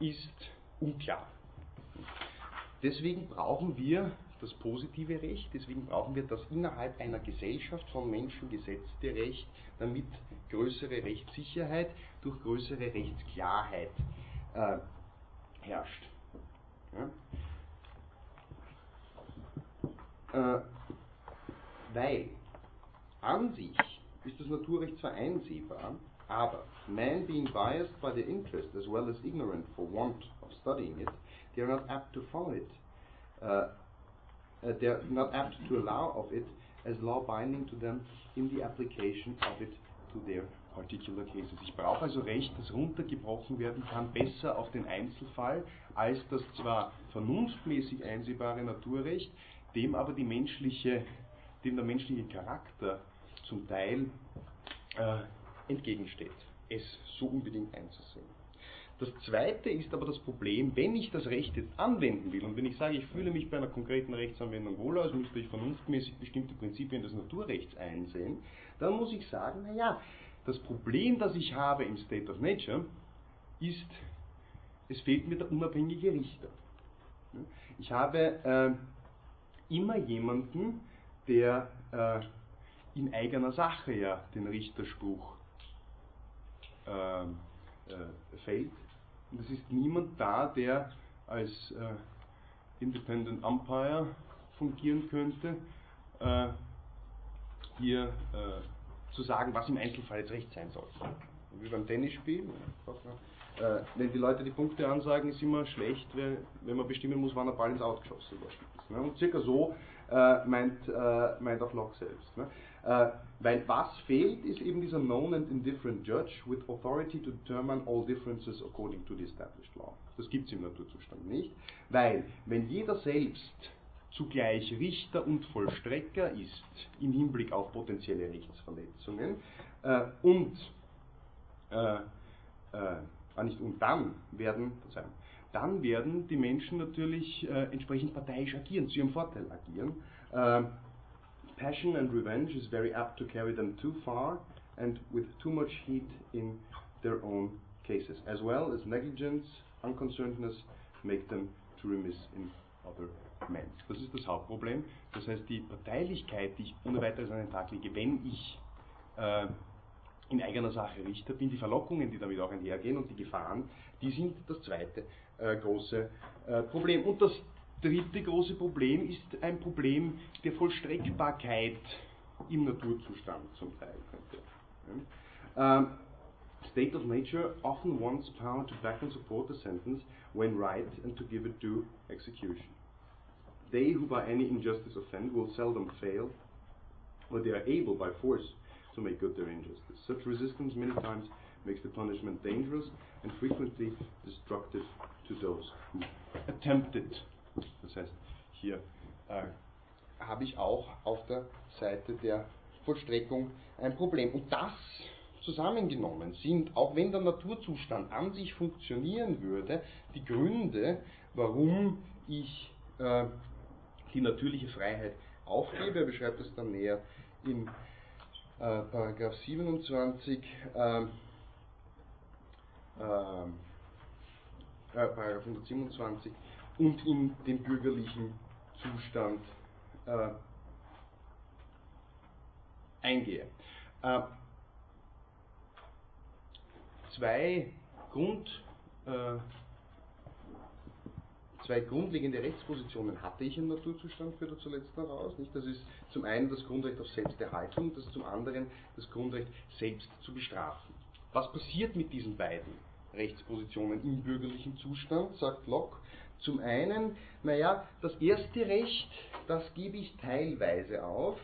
ist unklar. Deswegen brauchen wir das positive Recht, deswegen brauchen wir das innerhalb einer Gesellschaft von Menschen gesetzte Recht, damit größere Rechtssicherheit durch größere Rechtsklarheit äh, herrscht. Ja? Äh, weil an sich ist das Naturrecht zwar einsehbar, aber man being biased by their interest as well as ignorant for want of studying it, they are not apt to follow it. Uh, uh, they are not apt to allow of it as law binding to them in the application of it to their particular cases. Ich brauche also Recht, das runtergebrochen werden kann, besser auf den Einzelfall, als das zwar vernunftmäßig einsehbare Naturrecht, dem aber die menschliche, dem der menschliche Charakter zum Teil äh, entgegensteht, es so unbedingt einzusehen. Das zweite ist aber das Problem, wenn ich das Recht jetzt anwenden will und wenn ich sage, ich fühle mich bei einer konkreten Rechtsanwendung wohl aus, müsste ich vernunftmäßig bestimmte Prinzipien des Naturrechts einsehen, dann muss ich sagen, naja, das Problem, das ich habe im State of Nature, ist, es fehlt mir der unabhängige Richter. Ich habe äh, immer jemanden, der äh, in eigener Sache ja den Richterspruch äh, äh, fällt. Und es ist niemand da, der als äh, Independent Umpire fungieren könnte, äh, hier äh, zu sagen, was im Einzelfall jetzt recht sein soll. Wie beim Tennisspiel. Äh, wenn die Leute die Punkte ansagen, ist immer schlecht, wenn man bestimmen muss, wann der Ball ins Outgeschossen ist. Ne? Und circa so äh, meint, meint auch Locke selbst. Äh, weil was fehlt, ist eben dieser known and indifferent judge with authority to determine all differences according to the established law. Das gibt es im Naturzustand nicht, weil wenn jeder selbst zugleich Richter und Vollstrecker ist im Hinblick auf potenzielle Rechtsverletzungen äh, und äh, äh, nicht und dann werden, dann werden die Menschen natürlich äh, entsprechend parteiisch agieren, zu ihrem Vorteil agieren. Passion and revenge is very apt to carry them too far and with too much heat in their own cases, as well as negligence, unconcernedness make them too remiss in other men. Das ist das Hauptproblem. Das heißt, die Parteilichkeit, die ich ohne weiteres an den Tag lege, wenn ich äh, in eigener Sache Richter bin, die Verlockungen, die damit auch einhergehen und die Gefahren, die sind das zweite äh, große äh, Problem. Und das dritte große Problem ist ein Problem der Vollstreckbarkeit im Naturzustand zum Teil. Um, state of nature often wants power to back and support the sentence when right and to give it due execution. They who by any injustice offend will seldom fail, but they are able by force to make good their injustice. Such resistance many times makes the punishment dangerous and frequently destructive to those who attempt it. Das heißt, hier äh, habe ich auch auf der Seite der Vollstreckung ein Problem. Und das zusammengenommen sind, auch wenn der Naturzustand an sich funktionieren würde, die Gründe, warum ich äh, die natürliche Freiheit aufgebe. Er beschreibt es dann näher in äh, Paragraph 27, äh, äh, Paragraph 127 und in den bürgerlichen Zustand äh, eingehe. Äh, zwei, Grund, äh, zwei grundlegende Rechtspositionen hatte ich im Naturzustand, führt er zuletzt heraus. Nicht? Das ist zum einen das Grundrecht auf Selbsterhaltung, das ist zum anderen das Grundrecht, selbst zu bestrafen. Was passiert mit diesen beiden Rechtspositionen im bürgerlichen Zustand, sagt Locke? Zum einen, naja, das erste Recht, das gebe ich teilweise auf,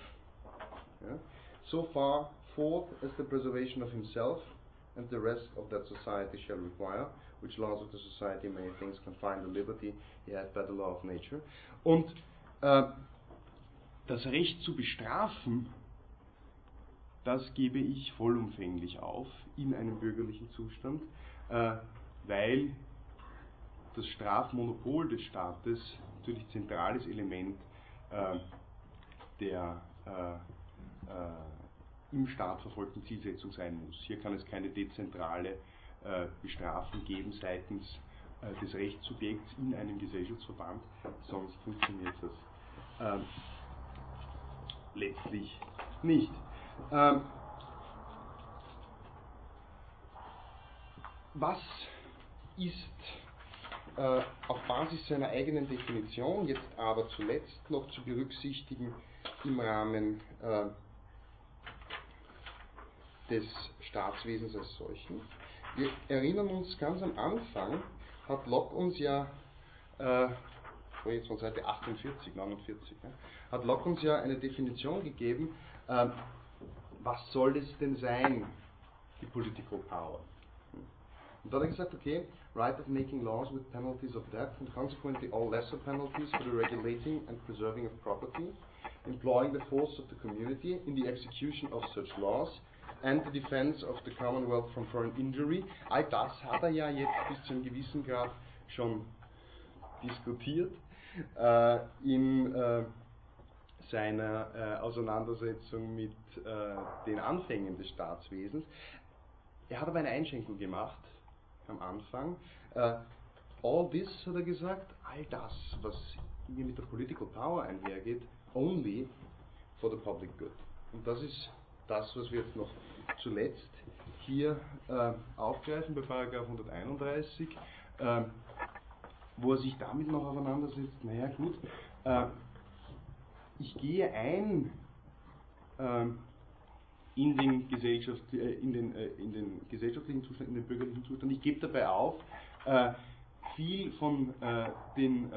ja, so far forth as the preservation of himself and the rest of that society shall require, which laws of the society may things confine the liberty he had by the law of nature. Und äh, das Recht zu bestrafen, das gebe ich vollumfänglich auf in einem bürgerlichen Zustand, äh, weil das Strafmonopol des Staates natürlich zentrales Element äh, der äh, äh, im Staat verfolgten Zielsetzung sein muss. Hier kann es keine dezentrale äh, Bestrafung geben seitens äh, des Rechtssubjekts in einem Gesellschaftsverband, sonst funktioniert das ähm, letztlich nicht. Ähm, was ist äh, auf Basis seiner eigenen Definition, jetzt aber zuletzt noch zu berücksichtigen im Rahmen äh, des Staatswesens als solchen. Wir erinnern uns ganz am Anfang, hat Locke uns ja, äh, jetzt von Seite 48, 49, ja, hat Locke uns ja eine Definition gegeben, äh, was soll es denn sein, die Political Power. Und da hat er gesagt, okay, right of making laws with penalties of death and consequently all lesser penalties for the regulating and preserving of property, employing the force of the community in the execution of such laws and the defense of the Commonwealth from foreign injury. All das hat er ja jetzt bis zu einem gewissen Grad schon diskutiert äh, in äh, seiner äh, Auseinandersetzung mit äh, den Anfängen des Staatswesens. Er hat aber eine Einschränkung gemacht am Anfang. Äh, all this, hat er gesagt, all das, was hier mit der Political Power einhergeht, only for the public good. Und das ist das, was wir jetzt noch zuletzt hier äh, aufgreifen bei Paragraph 131, äh, wo er sich damit noch auseinandersetzt. Naja, gut, äh, ich gehe ein ähm, in den, Gesellschaft, äh, in, den, äh, in den gesellschaftlichen Zustand, in den bürgerlichen Zustand. Ich gebe dabei auf, äh, viel von den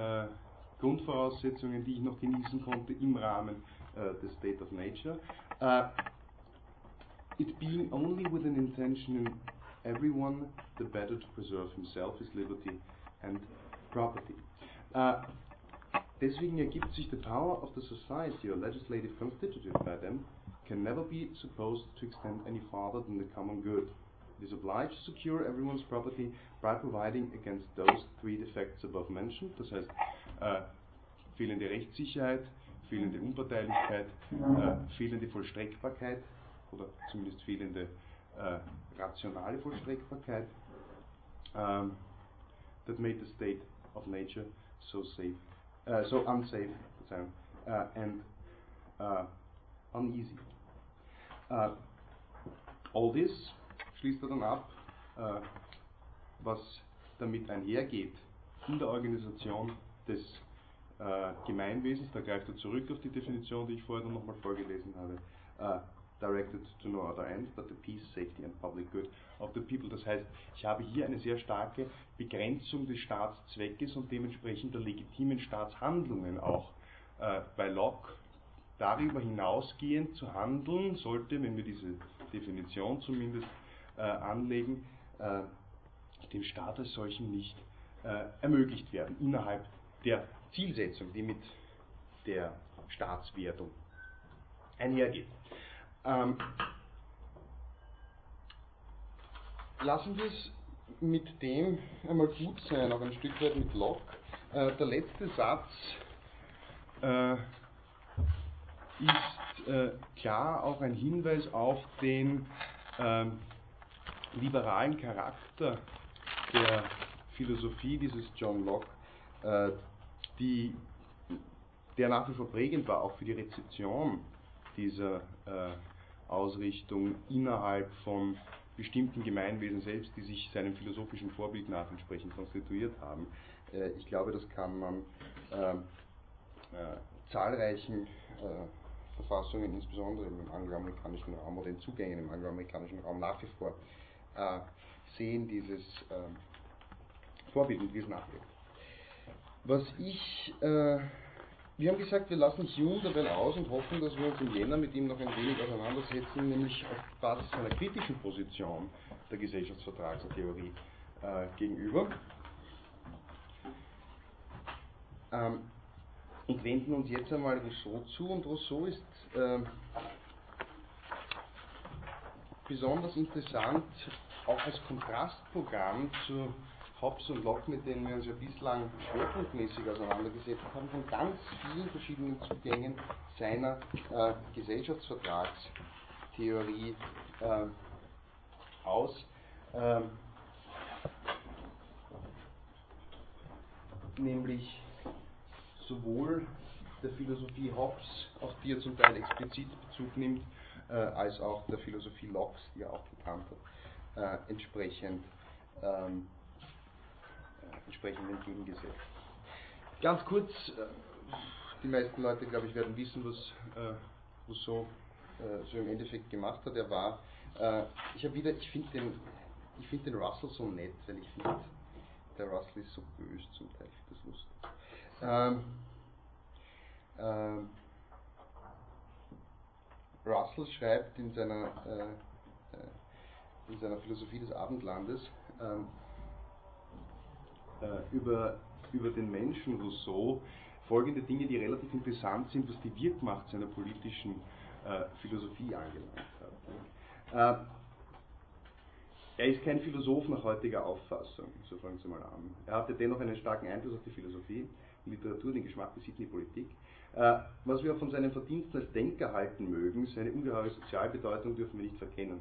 Grundvoraussetzungen, die ich noch genießen konnte im Rahmen des State of Nature. it being only with an intention in everyone the better to preserve himself, his liberty and property. Deswegen ergibt sich the power of the society or legislative constituted by them can never be supposed to extend any farther than the common good. It is obliged to secure everyone's property by providing against those three defects above mentioned, das heißt äh, fehlende Rechtssicherheit, fehlende Unparteilichkeit, äh, fehlende Vollstreckbarkeit oder zumindest fehlende äh, rationale Vollstreckbarkeit, um, that made the state of nature so safe uh, so unsafe uh, and uh, all this schließt er dann ab, was damit einhergeht in der Organisation des äh, Gemeinwesens, da greift er zurück auf die Definition, die ich vorher nochmal vorgelesen habe, directed to no other end but the peace, safety and public good of the people. Das heißt, ich habe hier eine sehr starke Begrenzung des Staatszweckes und dementsprechend der legitimen Staatshandlungen auch bei Locke darüber hinausgehend zu handeln, sollte, wenn wir diese Definition zumindest äh, anlegen, äh, dem Staat als solchen nicht äh, ermöglicht werden, innerhalb der Zielsetzung, die mit der Staatswertung einhergeht. Ähm, lassen wir es mit dem einmal gut sein, auch ein Stück weit mit Locke. Äh, der letzte Satz äh, ist äh, klar auch ein Hinweis auf den ähm, liberalen Charakter der Philosophie dieses John Locke, äh, die, der nach wie vor prägend war, auch für die Rezeption dieser äh, Ausrichtung innerhalb von bestimmten Gemeinwesen selbst, die sich seinem philosophischen Vorbild nach entsprechend konstituiert haben. Äh, ich glaube, das kann man äh, äh, zahlreichen äh, Verfassungen, insbesondere im angloamerikanischen Raum oder in Zugängen im angloamerikanischen Raum nach wie vor äh, sehen, dieses äh, Vorbild und wie es. Was ich wir haben gesagt, wir lassen Hume dabei aus und hoffen, dass wir uns im Jänner mit ihm noch ein wenig auseinandersetzen, nämlich auf Basis seiner kritischen Position der Gesellschaftsvertragstheorie äh, gegenüber. Ähm, und wenden uns jetzt einmal Rousseau zu. Und Rousseau ist äh, besonders interessant, auch als Kontrastprogramm zu Hobbes und Locke, mit denen wir uns ja bislang schwerpunktmäßig auseinandergesetzt haben, von ganz vielen verschiedenen Zugängen seiner äh, Gesellschaftsvertragstheorie äh, aus. Ähm, nämlich sowohl der Philosophie Hobbes, auf die er zum Teil explizit Bezug nimmt, äh, als auch der Philosophie Locke, die er auch gekannt hat, äh, entsprechend ähm, entsprechend entgegengesetzt. Ganz kurz, äh, die meisten Leute, glaube ich, werden wissen, was äh, Rousseau äh, so im Endeffekt gemacht hat. Er war, äh, ich habe wieder, ich finde den, ich finde den Russell so nett, weil ich finde, der Russell ist so böse zum Teil, das lustig. Ähm, ähm, Russell schreibt in seiner, äh, äh, in seiner Philosophie des Abendlandes ähm, äh, über, über den Menschen Rousseau folgende Dinge, die relativ interessant sind, was die Wirkmacht seiner politischen äh, Philosophie angelangt hat. Äh, er ist kein Philosoph nach heutiger Auffassung, so fangen Sie mal an. Er hatte dennoch einen starken Einfluss auf die Philosophie, Literatur, den Geschmack, Sitten, die Politik. Äh, was wir von seinen Verdiensten als Denker halten mögen, seine ungeheure Sozialbedeutung dürfen wir nicht verkennen.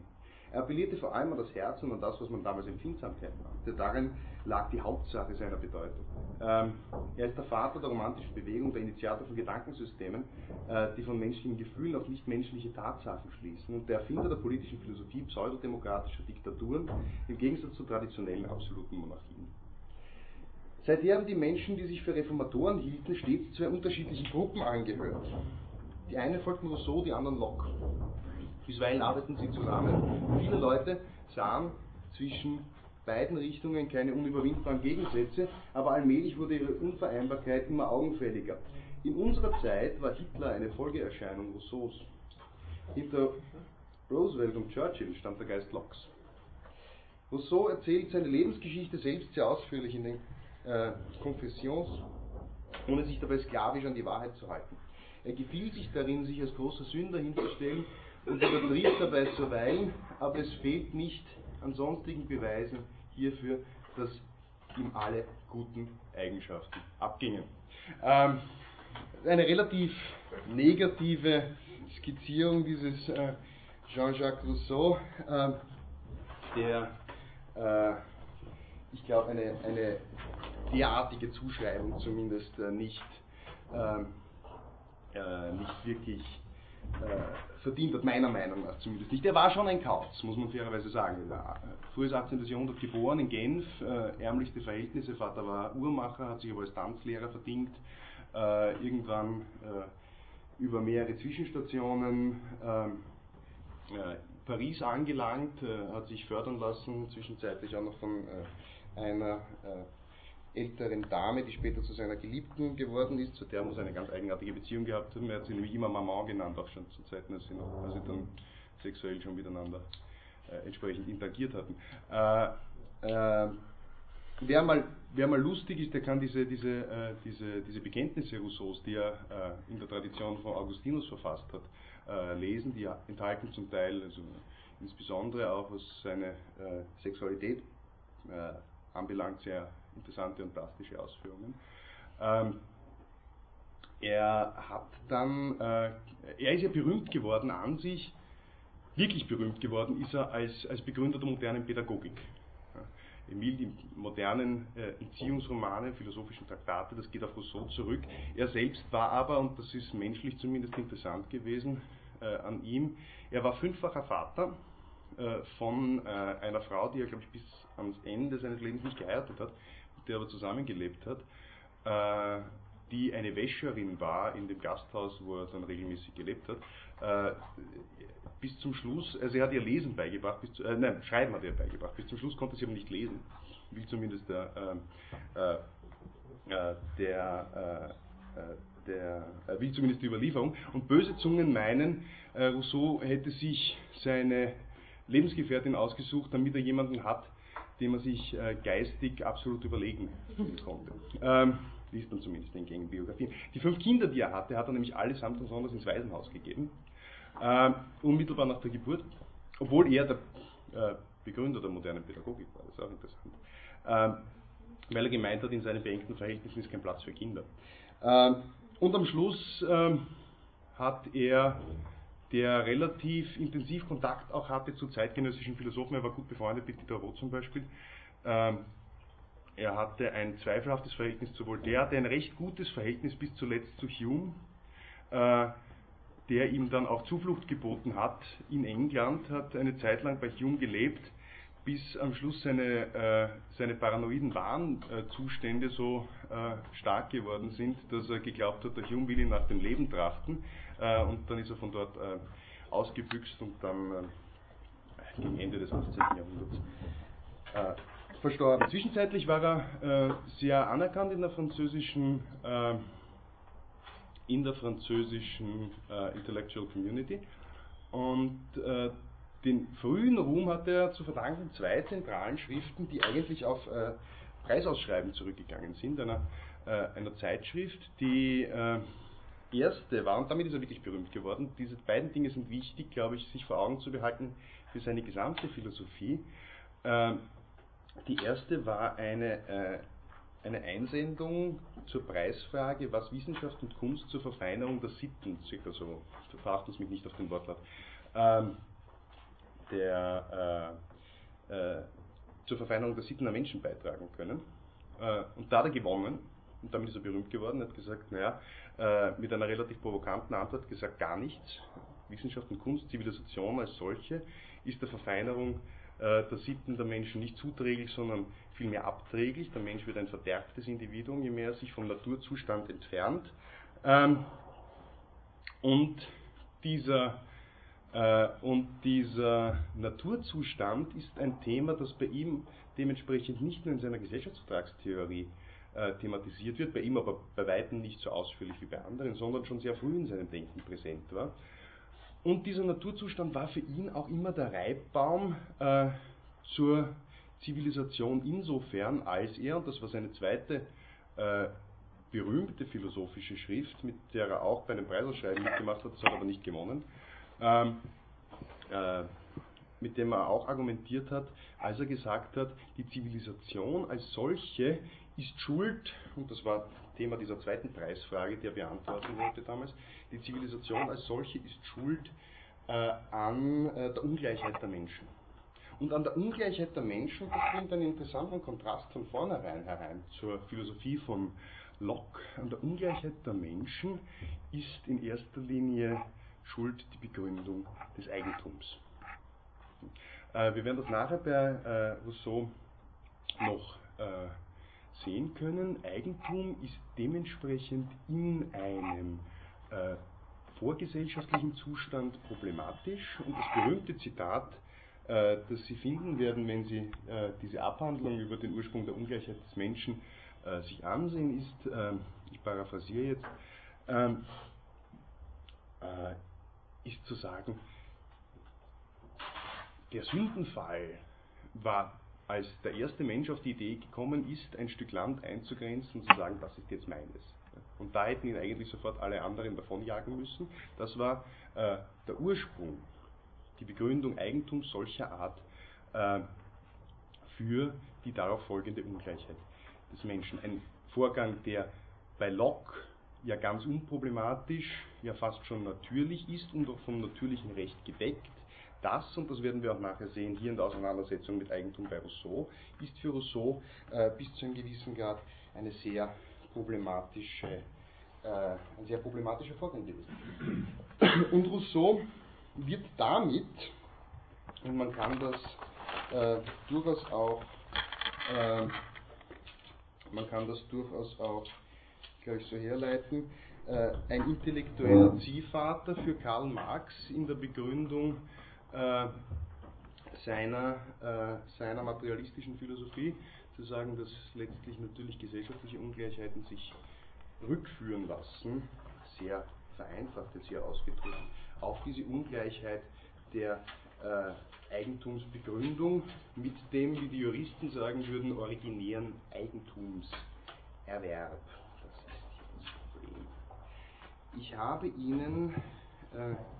Er appellierte vor allem an das Herz und an das, was man damals Empfindsamkeit nannte. Darin lag die Hauptsache seiner Bedeutung. Ähm, er ist der Vater der romantischen Bewegung, der Initiator von Gedankensystemen, äh, die von menschlichen Gefühlen auf nichtmenschliche Tatsachen schließen und der Erfinder der politischen Philosophie pseudodemokratischer Diktaturen im Gegensatz zu traditionellen absoluten Monarchien. Seither haben die Menschen, die sich für Reformatoren hielten, stets zwei unterschiedlichen Gruppen angehört. Die einen folgten Rousseau, die anderen Locke. Bisweilen arbeiten sie zusammen. Viele Leute sahen zwischen beiden Richtungen keine unüberwindbaren Gegensätze, aber allmählich wurde ihre Unvereinbarkeit immer augenfälliger. In unserer Zeit war Hitler eine Folgeerscheinung Rousseaus. Hinter Roosevelt und Churchill stand der Geist Locks. Rousseau erzählt seine Lebensgeschichte selbst sehr ausführlich in den äh, Confessions, ohne sich dabei sklavisch an die Wahrheit zu halten. Er gefiel sich darin, sich als großer Sünder hinzustellen und übertrifft dabei zuweilen, aber es fehlt nicht an sonstigen Beweisen hierfür, dass ihm alle guten Eigenschaften abgingen. Ähm, eine relativ negative Skizzierung dieses äh, Jean-Jacques Rousseau, äh, der, äh, ich glaube, eine, eine derartige Zuschreibung zumindest äh, nicht, ähm, äh, nicht wirklich äh, verdient hat, meiner Meinung nach zumindest nicht. Er war schon ein Kauz, muss man fairerweise sagen. Frühes 18. Jahrhundert geboren in Genf, äh, ärmlichste Verhältnisse, Vater war Uhrmacher, hat sich aber als Tanzlehrer verdient, äh, irgendwann äh, über mehrere Zwischenstationen ähm, äh, Paris angelangt, hat sich fördern lassen, zwischenzeitlich auch noch von einer älteren Dame, die später zu seiner Geliebten geworden ist, zu der muss er eine ganz eigenartige Beziehung gehabt haben. Er hat sie nämlich immer Maman genannt, auch schon zu Zeiten, als sie, noch, als dann sexuell schon miteinander äh, entsprechend interagiert hatten. Äh, äh, wer, mal, wer mal lustig ist, der kann diese, diese, äh, diese, diese Bekenntnisse Rousseaus, die er äh, in der Tradition von Augustinus verfasst hat, äh, lesen. Die enthalten zum Teil, also insbesondere auch was seine Sexualität anbelangt, sehr interessante und plastische Ausführungen. Ähm, er hat dann, äh, er ist ja berühmt geworden an sich, wirklich berühmt geworden ist er als, als Begründer der modernen Pädagogik. Ja, Emil, die modernen äh, Entziehungsromane, philosophischen Traktate, das geht auf Rousseau zurück. Er selbst war aber, und das ist menschlich zumindest interessant gewesen äh, an ihm, er war fünffacher Vater äh, von äh, einer Frau, die er, glaube ich, bis ans Ende seines Lebens nicht geheiratet hat der aber zusammengelebt hat, äh, die eine Wäscherin war in dem Gasthaus, wo er dann regelmäßig gelebt hat, äh, bis zum Schluss, also er hat ihr Lesen beigebracht, zu, äh, nein, Schreiben hat er beigebracht, bis zum Schluss konnte sie aber nicht lesen, wie zumindest der, äh, äh, äh, der der will zumindest die Überlieferung. Und böse Zungen meinen, Rousseau hätte sich seine Lebensgefährtin ausgesucht, damit er jemanden hat, dem man sich äh, geistig absolut überlegen konnte. Ähm, liest man zumindest in gängigen Biografien. Die fünf Kinder, die er hatte, hat er nämlich allesamt und besonders ins Waisenhaus gegeben, ähm, unmittelbar nach der Geburt, obwohl er der äh, Begründer der modernen Pädagogik war, das ist auch interessant. Ähm, weil er gemeint hat, in seinen beengten Verhältnissen ist kein Platz für Kinder. Ähm, und am Schluss ähm, hat er der relativ intensiv Kontakt auch hatte zu zeitgenössischen Philosophen. Er war gut befreundet mit Diderot zum Beispiel. Ähm, er hatte ein zweifelhaftes Verhältnis zu Voltaire, hatte ein recht gutes Verhältnis bis zuletzt zu Hume, äh, der ihm dann auch Zuflucht geboten hat in England, hat eine Zeit lang bei Hume gelebt, bis am Schluss seine, äh, seine paranoiden Warnzustände so äh, stark geworden sind, dass er geglaubt hat, der Hume will ihn nach dem Leben trachten. Äh, und dann ist er von dort äh, ausgebüxt und dann äh, gegen Ende des 18. Jahrhunderts äh, verstorben. Zwischenzeitlich war er sehr anerkannt in der französischen in der französischen Intellectual Community und den frühen Ruhm hat er zu verdanken zwei zentralen Schriften, die eigentlich auf äh, Preisausschreiben zurückgegangen sind, einer, äh, einer Zeitschrift, die äh, erste war, und damit ist er wirklich berühmt geworden, diese beiden Dinge sind wichtig, glaube ich, sich vor Augen zu behalten für seine gesamte Philosophie. Ähm, die erste war eine, äh, eine Einsendung zur Preisfrage, was Wissenschaft und Kunst zur Verfeinerung der Sitten, circa so, verbracht uns mich nicht auf den Wortlaut, ähm, der, äh, äh, zur Verfeinerung der Sitten der Menschen beitragen können. Äh, und da hat er gewonnen, und damit ist er berühmt geworden, hat gesagt, naja, äh, mit einer relativ provokanten Antwort gesagt, gar nichts. Wissenschaft und Kunst, Zivilisation als solche ist der Verfeinerung äh, der Sitten der Menschen nicht zuträglich, sondern vielmehr abträglich. Der Mensch wird ein verderbtes Individuum, je mehr er sich vom Naturzustand entfernt. Ähm, und dieser äh, und dieser Naturzustand ist ein Thema, das bei ihm dementsprechend nicht nur in seiner Gesellschaftsvertragstheorie äh, thematisiert wird, bei ihm aber bei weitem nicht so ausführlich wie bei anderen, sondern schon sehr früh in seinem Denken präsent war. Und dieser Naturzustand war für ihn auch immer der Reibbaum äh, zur Zivilisation insofern, als er, und das war seine zweite äh, berühmte philosophische Schrift, mit der er auch bei einem Preisausschreiben mitgemacht hat, das hat aber nicht gewonnen, ähm, äh, mit dem er auch argumentiert hat, als er gesagt hat, die Zivilisation als solche ist schuld, und das war Thema dieser zweiten Preisfrage, die er beantworten wollte damals, die Zivilisation als solche ist schuld äh, an äh, der Ungleichheit der Menschen. Und an der Ungleichheit der Menschen, das bringt einen interessanten Kontrast von vornherein herein zur Philosophie von Locke. An der Ungleichheit der Menschen ist in erster Linie Schuld die Begründung des Eigentums. Äh, wir werden das nachher bei äh, Rousseau noch äh, sehen können. Eigentum ist dementsprechend in einem äh, vorgesellschaftlichen Zustand problematisch und das berühmte Zitat, äh, das Sie finden werden, wenn Sie äh, diese Abhandlung über den Ursprung der Ungleichheit des Menschen sich ansehen, ist, ich paraphrasiere jetzt, ähm, ist zu sagen, der Sündenfall war, als der erste Mensch auf die Idee gekommen ist, ein Stück Land einzugrenzen und zu sagen, das ist jetzt meines. Und da hätten ihn eigentlich sofort alle anderen davonjagen müssen. Das war äh, der Ursprung, die Begründung Eigentums solcher Art äh, für die darauf folgende Ungleichheit des Menschen. Ein Vorgang, der bei Locke ja ganz unproblematisch, ja fast schon natürlich ist und auch vom natürlichen Recht gedeckt. Das, und das werden wir auch nachher sehen, hier in der Auseinandersetzung mit Eigentum bei Rousseau, ist für Rousseau äh, bis zu einem gewissen Grad eine sehr problematische, äh, ein sehr problematischer Vorgang gewesen. Und Rousseau wird damit, und man kann das äh, durchaus auch, äh, man kann das durchaus auch glaube ich, so herleiten, äh, ein intellektueller Ziehvater für Karl Marx in der Begründung äh, seiner, äh, seiner materialistischen Philosophie, zu sagen, dass letztlich natürlich gesellschaftliche Ungleichheiten sich rückführen lassen, sehr vereinfacht jetzt hier ausgedrückt, auf diese Ungleichheit der äh, Eigentumsbegründung mit dem, wie die Juristen sagen würden, originären Eigentumserwerb. Ich habe Ihnen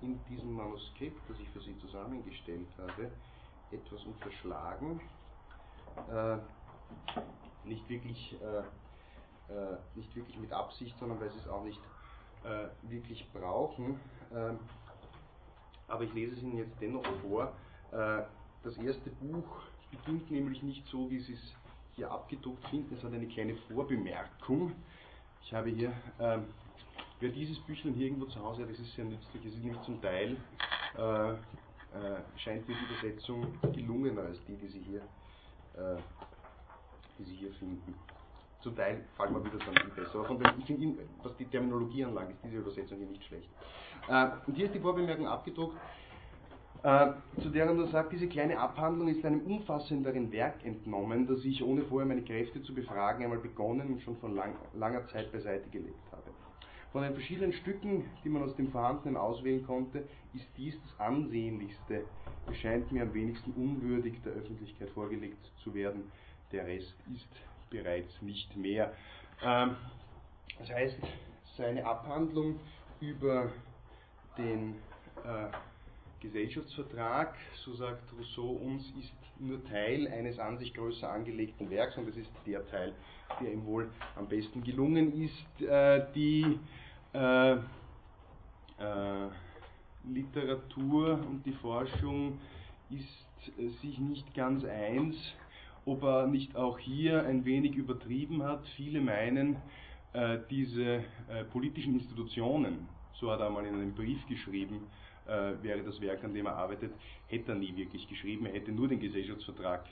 in diesem Manuskript, das ich für Sie zusammengestellt habe, etwas unterschlagen. Äh, nicht, wirklich, äh, äh nicht wirklich mit Absicht, sondern weil Sie es auch nicht äh, wirklich brauchen. Aber ich lese es Ihnen jetzt dennoch vor. Äh, das erste Buch beginnt nämlich nicht so, wie Sie es hier abgedruckt finden. Es hat eine kleine Vorbemerkung. Ich habe hier ähm, Wer dieses Büchlein hier irgendwo zu Hause hat, das ist sehr nützlich. Es ist nämlich zum Teil äh, äh, scheint mir die Übersetzung gelungener als die, die Sie hier, äh, die Sie hier finden. Zum Teil fallen mir wieder dann viel besser. Aber von dem, ich finde, was die Terminologie anlangt, ist diese Übersetzung hier nicht schlecht. Äh, und hier ist die Vorbemerkung abgedruckt, äh, zu der er sagt, diese kleine Abhandlung ist einem umfassenderen Werk entnommen, das ich, ohne vorher meine Kräfte zu befragen, einmal begonnen und schon vor lang, langer Zeit beiseite gelegt habe. Von den verschiedenen Stücken, die man aus dem Vorhandenen auswählen konnte, ist dies das ansehnlichste. Es scheint mir am wenigsten unwürdig der Öffentlichkeit vorgelegt zu werden. Der Rest ist bereits nicht mehr. Ähm, das heißt, seine Abhandlung über den äh, Gesellschaftsvertrag, so sagt Rousseau uns, ist nur Teil eines an sich größer angelegten Werks und es ist der Teil, der ihm wohl am besten gelungen ist. Äh, die äh, äh, Literatur und die Forschung ist äh, sich nicht ganz eins ob er nicht auch hier ein wenig übertrieben hat. Viele meinen, äh, diese politischen Institutionen, so hat er einmal in einem Brief geschrieben, wäre das Werk, an dem er arbeitet, hätte er nie wirklich geschrieben. Er hätte nur den Gesellschaftsvertrag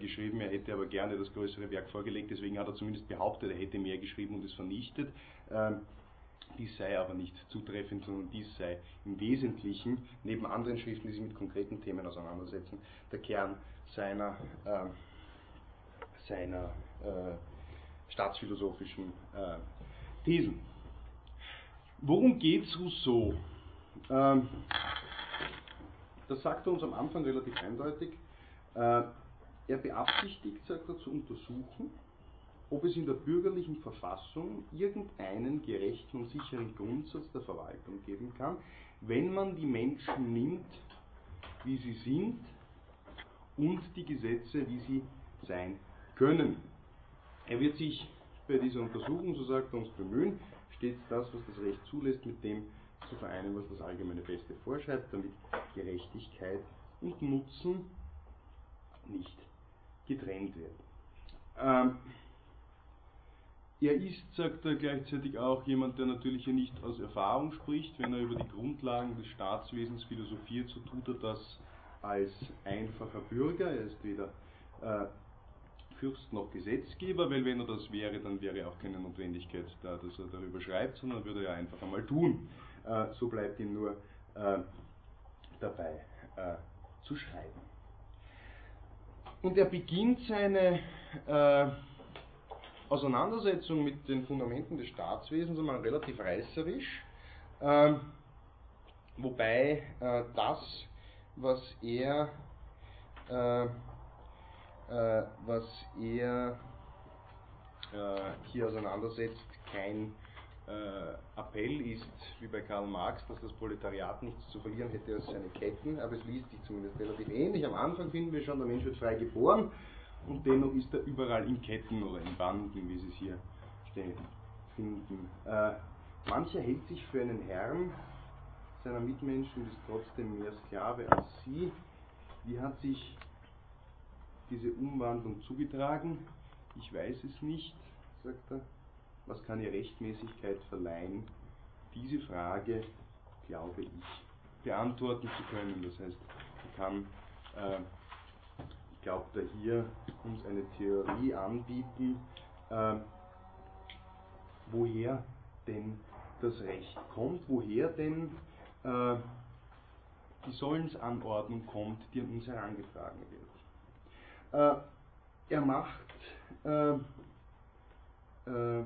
geschrieben, er hätte aber gerne das größere Werk vorgelegt, deswegen hat er zumindest behauptet, er hätte mehr geschrieben und es vernichtet. Dies sei aber nicht zutreffend, sondern dies sei im Wesentlichen, neben anderen Schriften, die sich mit konkreten Themen auseinandersetzen, der Kern seiner, äh, seiner äh, staatsphilosophischen äh, Thesen. Worum geht es Rousseau? Ähm, das sagt er uns am Anfang relativ eindeutig. Äh, er beabsichtigt, sagt er, zu untersuchen, ob es in der bürgerlichen Verfassung irgendeinen gerechten und sicheren Grundsatz der Verwaltung geben kann, wenn man die Menschen nimmt, wie sie sind und die Gesetze, wie sie sein können. Er wird sich bei dieser Untersuchung, so sagt er uns, bemühen, stets das, was das Recht zulässt, mit dem zu vereinen, was das allgemeine Beste vorschreibt, damit Gerechtigkeit und Nutzen nicht getrennt werden. Ähm, er ist, sagt er gleichzeitig auch, jemand, der natürlich hier nicht aus Erfahrung spricht. Wenn er über die Grundlagen des Staatswesens philosophiert, so tut er das als einfacher Bürger. Er ist weder äh, Fürst noch Gesetzgeber, weil wenn er das wäre, dann wäre auch keine Notwendigkeit da, dass er darüber schreibt, sondern würde er einfach einmal tun. Äh, so bleibt ihm nur äh, dabei äh, zu schreiben. Und er beginnt seine äh, Auseinandersetzung mit den Fundamenten des Staatswesens einmal relativ reißerisch, ähm, wobei äh, das, was er, äh, äh, was er äh, hier auseinandersetzt, kein äh, Appell ist, wie bei Karl Marx, dass das Proletariat nichts zu verlieren hätte als seine Ketten, aber es liest sich zumindest relativ ähnlich. Am Anfang finden wir schon, der Mensch wird frei geboren und dennoch ist er überall in Ketten oder in Banden, wie Sie es hier finden. Äh, mancher hält sich für einen Herrn seiner Mitmenschen und ist trotzdem mehr Sklave als sie. Wie hat sich diese Umwandlung zugetragen? Ich weiß es nicht, sagt er. Was kann ihr Rechtmäßigkeit verleihen? Diese Frage, glaube ich, beantworten zu können. Das heißt, er kann äh, glaubt er hier uns eine Theorie anbieten, äh, woher denn das Recht kommt, woher denn äh, die Sollensanordnung kommt, die an uns herangetragen wird. Äh, er macht äh, äh,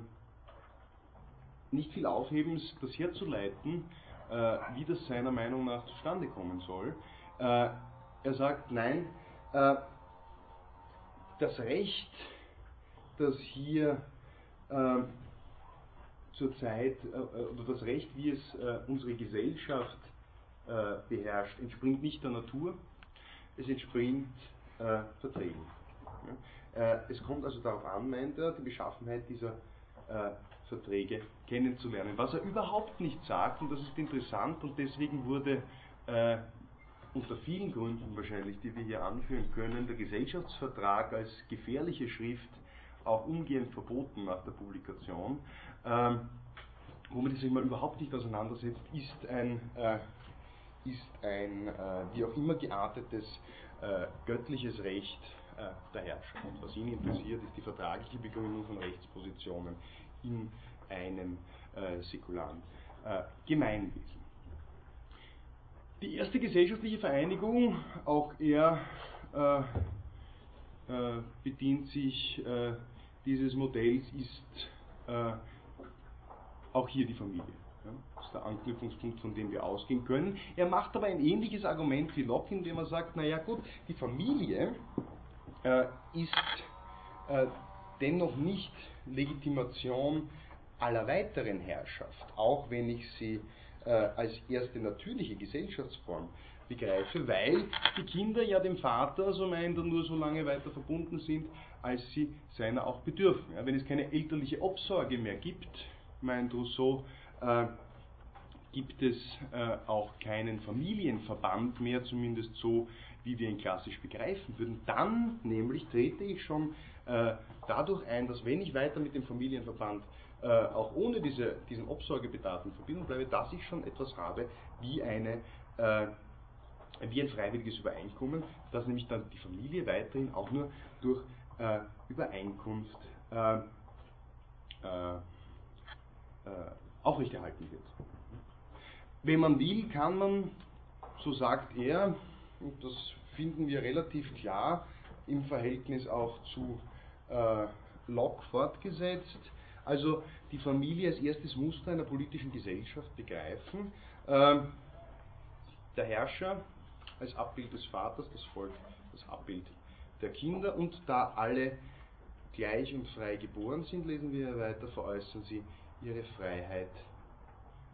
nicht viel Aufhebens, das herzuleiten, äh, wie das seiner Meinung nach zustande kommen soll. er sagt, nein, das Recht, das hier äh, zurzeit, äh, oder das Recht, wie es äh, unsere Gesellschaft äh, beherrscht, entspringt nicht der Natur, es entspringt äh, Verträgen. Ja? Äh, es kommt also darauf an, meint er, die Beschaffenheit dieser Verträge kennenzulernen. Was er überhaupt nicht sagt, und das ist interessant, und deswegen wurde unter vielen Gründen wahrscheinlich, die wir hier anführen können, der Gesellschaftsvertrag als gefährliche Schrift auch umgehend verboten nach der Publikation. Ähm, womit es sich mal überhaupt nicht auseinandersetzt, ist ein äh, ist ein äh, wie auch immer geartetes äh, göttliches Recht äh, der Herrscher. Und was ihn interessiert, ist die vertragliche Begründung von Rechtspositionen in einem äh, säkularen äh, Gemeinwesen. Die erste gesellschaftliche Vereinigung, auch er äh, äh, bedient sich äh, dieses Modells, ist äh, auch hier die Familie. Ja, das ist der Anknüpfungspunkt, von dem wir ausgehen können. Er macht aber ein ähnliches Argument wie Locke, indem er sagt, naja gut, die Familie äh, ist äh, dennoch nicht Legitimation aller weiteren Herrschaft, auch wenn ich sie äh, als erste natürliche Gesellschaftsform begreife, weil die Kinder ja dem Vater, so meint er, nur so lange weiter verbunden sind, als sie seiner auch bedürfen. Ja, wenn es keine elterliche Obsorge mehr gibt, meint Rousseau, äh, gibt es äh, auch keinen Familienverband mehr, zumindest so, wie wir ihn klassisch begreifen würden. Dann nämlich trete ich schon äh, dadurch ein, dass wenn ich weiter mit dem Familienverband äh, auch ohne diese, diesen Obsorgebedarf in Verbindung bleibe, dass ich schon etwas habe wie eine äh, wie ein freiwilliges Übereinkommen, dass nämlich dann die Familie weiterhin auch nur durch äh, Übereinkunft äh, äh, aufrechterhalten wird. Wenn man will, kann man, so sagt er, und das finden wir relativ klar im Verhältnis auch zu Locke fortgesetzt, also die Familie als erstes Muster einer politischen Gesellschaft begreifen. Äh, der Herrscher als Abbild des Vaters, das Volk das Abbild der Kinder und da alle gleich und frei geboren sind, lesen wir weiter, veräußern sie ihre Freiheit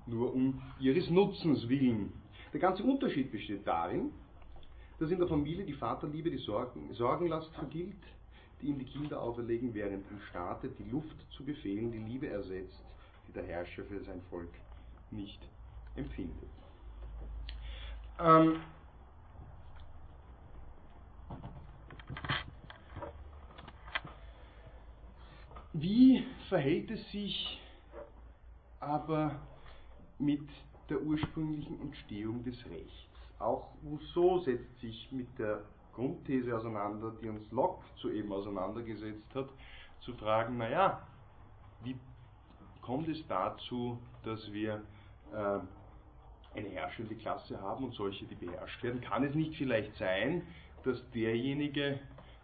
nur um ihres Nutzens willen. Der ganze Unterschied besteht darin, dass in der Familie die Vaterliebe die Sorgen, Sorgenlast vergilt, die ihm die Kinder auferlegen, während im Staate die Luft zu befehlen die Liebe ersetzt, die der Herrscher für sein Volk nicht empfindet. Ähm, wie verhält es sich aber mit der ursprünglichen Entstehung des Rechts? Auch Rousseau setzt sich mit der Grundthese auseinander, die uns Locke soeben auseinandergesetzt hat, zu fragen, naja, wie kommt es dazu, dass wir äh, eine herrschende Klasse haben und solche, die beherrscht werden? Kann es nicht vielleicht sein, dass derjenige,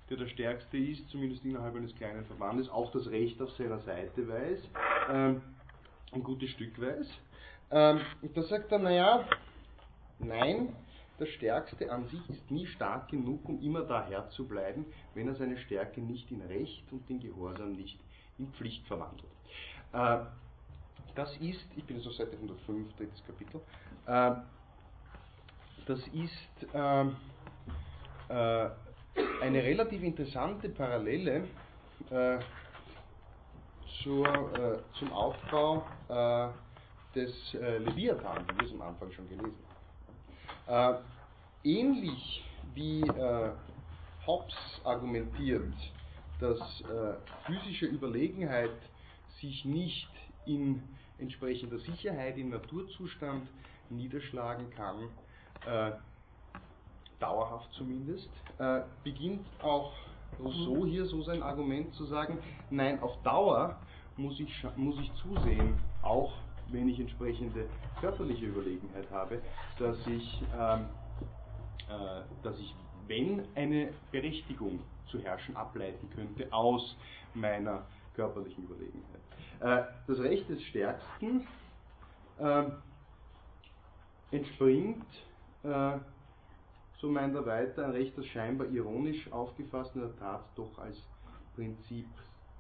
der der Stärkste ist, zumindest innerhalb eines kleinen Verbandes, auch das Recht auf seiner Seite weiß, ähm, ein gutes Stück weiß? Ähm, und da sagt er, naja, nein, der Stärkste an sich ist nie stark genug, um immer daher zu bleiben, wenn er seine Stärke nicht in Recht und den Gehorsam nicht in Pflicht verwandelt. Äh, das ist, ich bin jetzt auf Seite 105, drittes Kapitel, äh, das ist äh, eine relativ interessante Parallele zum Aufbau des Leviathan, den wir es am Anfang schon gelesen haben. Ähnlich wie Hobbes argumentiert, dass physische Überlegenheit sich nicht in entsprechender Sicherheit im Naturzustand niederschlagen kann, äh, dauerhaft zumindest, äh, beginnt auch Rousseau hier so sein Argument zu sagen, nein, auf Dauer muss ich, muss ich zusehen, auch wenn ich entsprechende körperliche Überlegenheit habe, dass ich, ähm, äh, dass ich, wenn eine Berechtigung zu herrschen, ableiten könnte aus meiner körperlichen Überlegenheit. Äh, das Recht des Stärksten äh, entspringt äh, so meint er weiter, ein Recht, das scheinbar ironisch aufgefasst in der Tat doch als Prinzip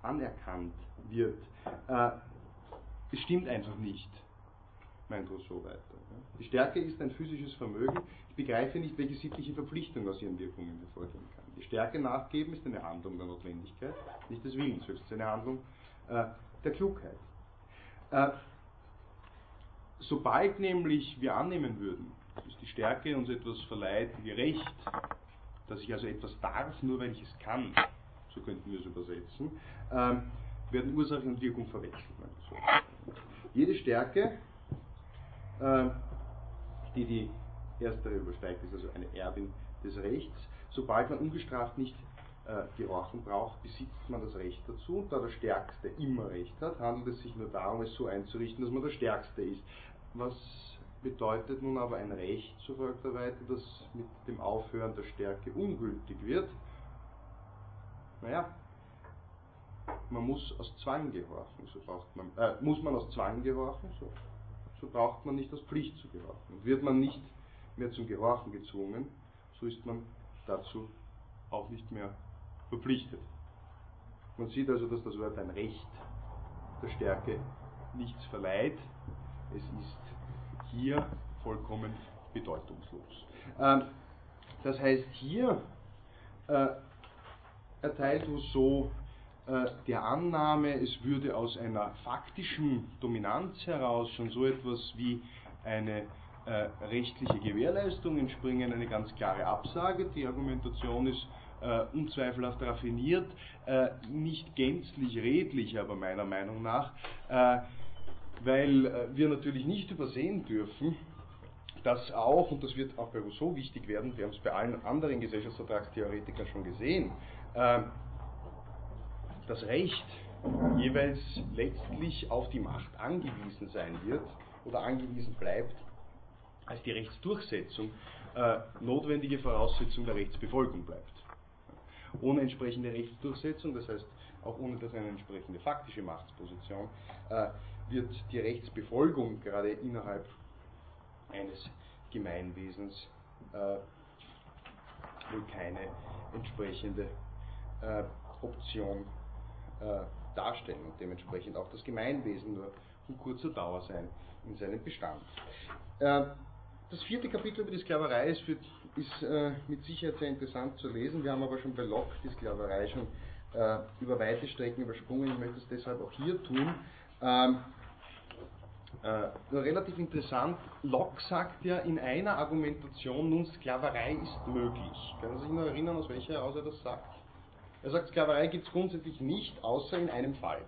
anerkannt wird. Es stimmt einfach nicht, meint Rousseau weiter. Die Stärke ist ein physisches Vermögen. Ich begreife nicht, welche sittliche Verpflichtung aus ihren Wirkungen hervorgehen kann. Die Stärke nachgeben ist eine Handlung der Notwendigkeit, nicht des Willens, höchstens eine Handlung äh, der Klugheit. Äh, sobald nämlich wir annehmen würden, dass die Stärke uns etwas verleiht wie Recht, dass ich also etwas darf, nur weil ich es kann, so könnten wir es übersetzen, ähm, werden Ursache und Wirkung verwechselt. So. Jede Stärke, äh, die die Erstere übersteigt ist also eine Erbin des Rechts. Sobald man ungestraft nicht äh, gehorchen braucht, besitzt man das Recht dazu. Und da der Stärkste immer Recht hat, handelt es sich nur darum, es so einzurichten, dass man der Stärkste ist. Was bedeutet nun aber ein Recht zur Folgterweite, das mit dem Aufhören der Stärke ungültig wird? Naja, man muss aus Zwang gehorchen, so braucht man, äh, muss man aus Zwang gehorchen, so, so braucht man nicht aus Pflicht zu gehorchen. Und wird man nicht mehr zum Gehorchen gezwungen, so ist man dazu auch nicht mehr verpflichtet. Man sieht also, dass das Wort ein Recht der Stärke nichts verleiht. Es ist hier vollkommen bedeutungslos. Ähm, das heißt, hier äh, erteilt Rousseau der Annahme, es würde aus einer faktischen Dominanz heraus schon so etwas wie eine äh, rechtliche Gewährleistung entspringen, eine ganz klare Absage. Die Argumentation ist äh, unzweifelhaft raffiniert, äh, nicht gänzlich redlich, aber meiner Meinung nach, äh, weil äh, wir natürlich nicht übersehen dürfen, dass auch, und das wird auch bei Rousseau wichtig werden, wir haben es bei allen anderen Gesellschaftsvertragstheoretikern schon gesehen, äh, das Recht jeweils letztlich auf die Macht angewiesen sein wird oder angewiesen bleibt, als die Rechtsdurchsetzung äh, notwendige Voraussetzung der Rechtsbefolgung bleibt. Ohne entsprechende Rechtsdurchsetzung, das heißt auch ohne dass eine entsprechende faktische Machtsposition, äh, wird die Rechtsbefolgung gerade innerhalb eines Gemeinwesens äh, wohl keine entsprechende äh, Option äh, darstellen und dementsprechend auch das Gemeinwesen nur von kurzer Dauer sein in seinem Bestand. Äh, das vierte Kapitel über die Sklaverei ist, für, ist äh, mit Sicherheit sehr interessant zu lesen. Wir haben aber schon bei Locke die Sklaverei schon äh, über weite Strecken übersprungen. Ich möchte es deshalb auch hier tun. Ähm, äh, relativ interessant, Locke sagt ja in einer Argumentation nun, Sklaverei ist möglich. Können Sie sich noch erinnern, aus welcher heraus er das sagt? Er sagt, Sklaverei gibt es grundsätzlich nicht, außer in einem Fall.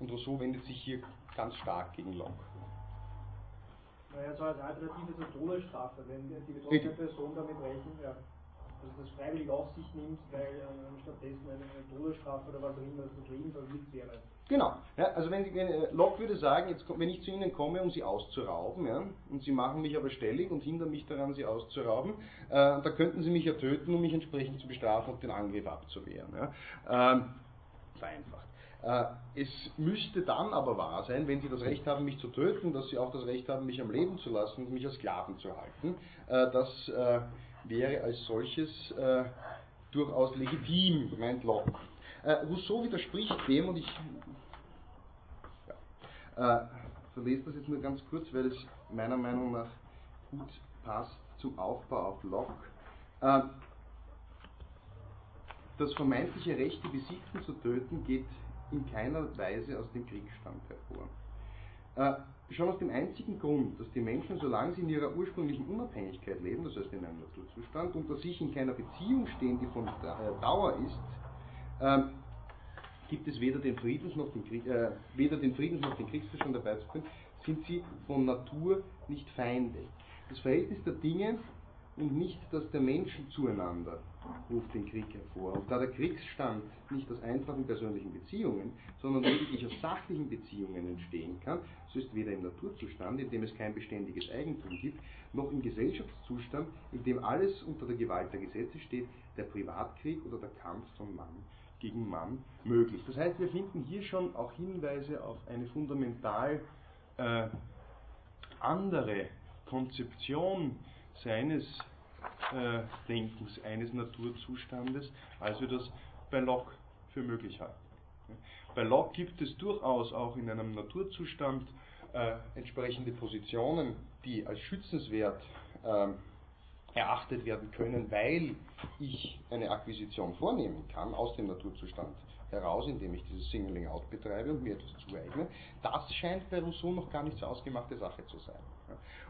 Und Rousseau wendet sich hier ganz stark gegen Locke. Naja, so als Alternative zur Todesstrafe, wenn die betroffene Person damit rechnet, ja, also das freiwillig auf sich nimmt, weil ähm, stattdessen eine, Todesstrafe oder was auch immer das Leben verwirkt wäre. Genau. Ja, also wenn, wenn äh, Locke würde sagen, jetzt, wenn ich zu Ihnen komme, um Sie auszurauben, ja, und Sie machen mich aber stellig und hindern mich daran, Sie auszurauben, äh, da könnten Sie mich ja töten, um mich entsprechend zu bestrafen und den Angriff abzuwehren. Ja. Ähm, vereinfacht. Äh, es müsste dann aber wahr sein, wenn Sie das Recht haben, mich zu töten, dass Sie auch das Recht haben, mich am Leben zu lassen und mich als Sklaven zu halten. Äh, das äh, wäre als solches äh, durchaus legitim, meint Locke. Äh, Rousseau widerspricht dem und ich ja, äh, verlese das jetzt nur ganz kurz, weil es meiner Meinung nach gut passt zum Aufbau auf Locke. Äh, das vermeintliche Recht, die Besitzen zu töten, geht in keiner Weise aus dem Kriegsstand hervor. Schon aus dem einzigen Grund, dass die Menschen, solange sie in ihrer ursprünglichen Unabhängigkeit leben, das heißt in einem Naturzustand, unter sich in keiner Beziehung stehen, die von äh, Dauer ist, äh, gibt es weder den, Friedens noch den, Krieg, äh, weder den Friedens noch den Kriegszustand herbeizuführen, sind sie von Natur nicht Feinde. Das Verhältnis der Dinge und nicht das der Menschen zueinander ruft den Krieg hervor. Und da der Kriegsstand nicht aus einfachen persönlichen Beziehungen, sondern lediglich aus sachlichen Beziehungen entstehen kann, so ist weder im Naturzustand, in dem es kein beständiges Eigentum gibt, noch im Gesellschaftszustand, in dem alles unter der Gewalt der Gesetze steht, der Privatkrieg oder der Kampf von Mann gegen Mann möglich. Das heißt, wir finden hier schon auch Hinweise auf eine fundamental äh, andere Konzeption seines äh, Denkens, eines Naturzustandes, als wir das bei Locke für möglich halten. Bei Locke gibt es durchaus auch in einem Naturzustand äh, entsprechende Positionen, die als schützenswert äh, erachtet werden können, weil ich eine Akquisition vornehmen kann aus dem Naturzustand heraus, indem ich dieses Singling Out betreibe und mir etwas zueigne. Das scheint bei Rousseau noch gar nicht so ausgemachte Sache zu sein.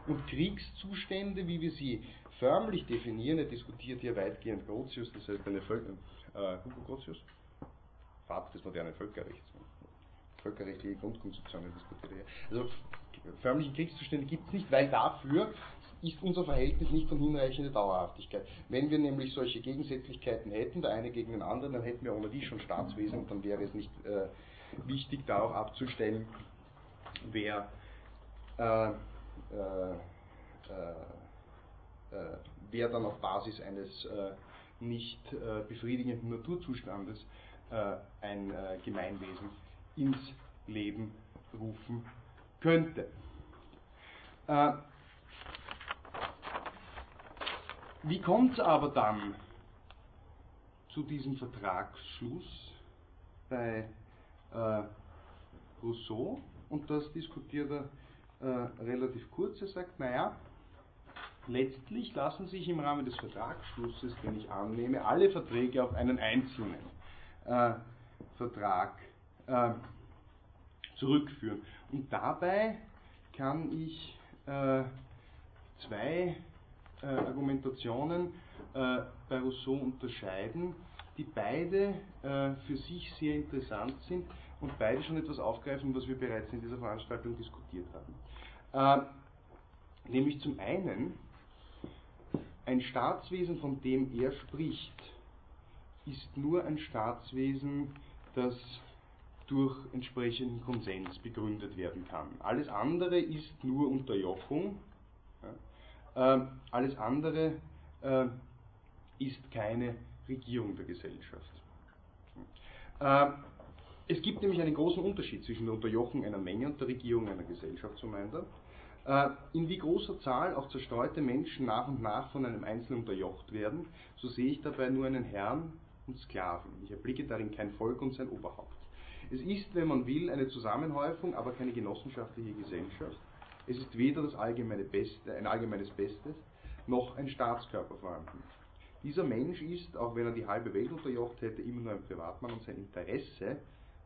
Und Kriegszustände, wie wir sie förmlich definieren, er diskutiert hier weitgehend Grotius, das heißt eine Völker, äh, Hugo Grotius, Vater des modernen Völkerrechts. völkerrechtliche Grundkonstruktionen diskutiert. Also förmliche Kriegszustände gibt es nicht, weil dafür ist unser Verhältnis nicht von hinreichender Dauerhaftigkeit. Wenn wir nämlich solche Gegensätzlichkeiten hätten, der eine gegen den anderen, dann hätten wir ohne die schon Staatswesen und dann wäre es nicht äh, wichtig, da auch abzustellen, wer, äh, äh, äh wer dann auf Basis eines äh, nicht äh, befriedigenden Naturzustandes äh, ein Gemeinwesen ins Leben rufen könnte. Wie kommt es aber dann zu diesem Vertragsschluss bei äh, Rousseau? Und das diskutiert er äh, relativ kurz. Er sagt, naja, letztlich lassen sich im Rahmen des Vertragsschlusses, den ich annehme, alle Verträge auf einen einzelnen äh, Vertrag äh, zurückführen. Und dabei kann ich äh, zwei äh, Argumentationen äh, bei Rousseau unterscheiden, die beide äh, für sich sehr interessant sind und beide schon etwas aufgreifen, was wir bereits in dieser Veranstaltung diskutiert haben. nämlich zum einen, ein Staatswesen, von dem er spricht, ist nur ein Staatswesen, das durch entsprechenden Konsens begründet werden kann. Alles andere ist nur Unterjochung alles andere äh, ist keine Regierung der Gesellschaft. Ähm, es gibt nämlich einen großen Unterschied zwischen der Unterjochung einer Menge und der Regierung einer Gesellschaft, so meint er. In wie großer Zahl auch zerstreute Menschen nach und nach von einem Einzelnen unterjocht werden, so sehe ich dabei nur einen Herrn und Sklaven. Ich erblicke darin kein Volk und sein Oberhaupt. Es ist, wenn man will, eine Zusammenhäufung, aber keine genossenschaftliche Gesellschaft. Es ist weder das allgemeine Beste, ein allgemeines Bestes, noch ein Staatskörper vorhanden. Dieser Mensch ist, auch wenn er die halbe Welt unterjocht hätte, immer nur ein Privatmann und sein Interesse,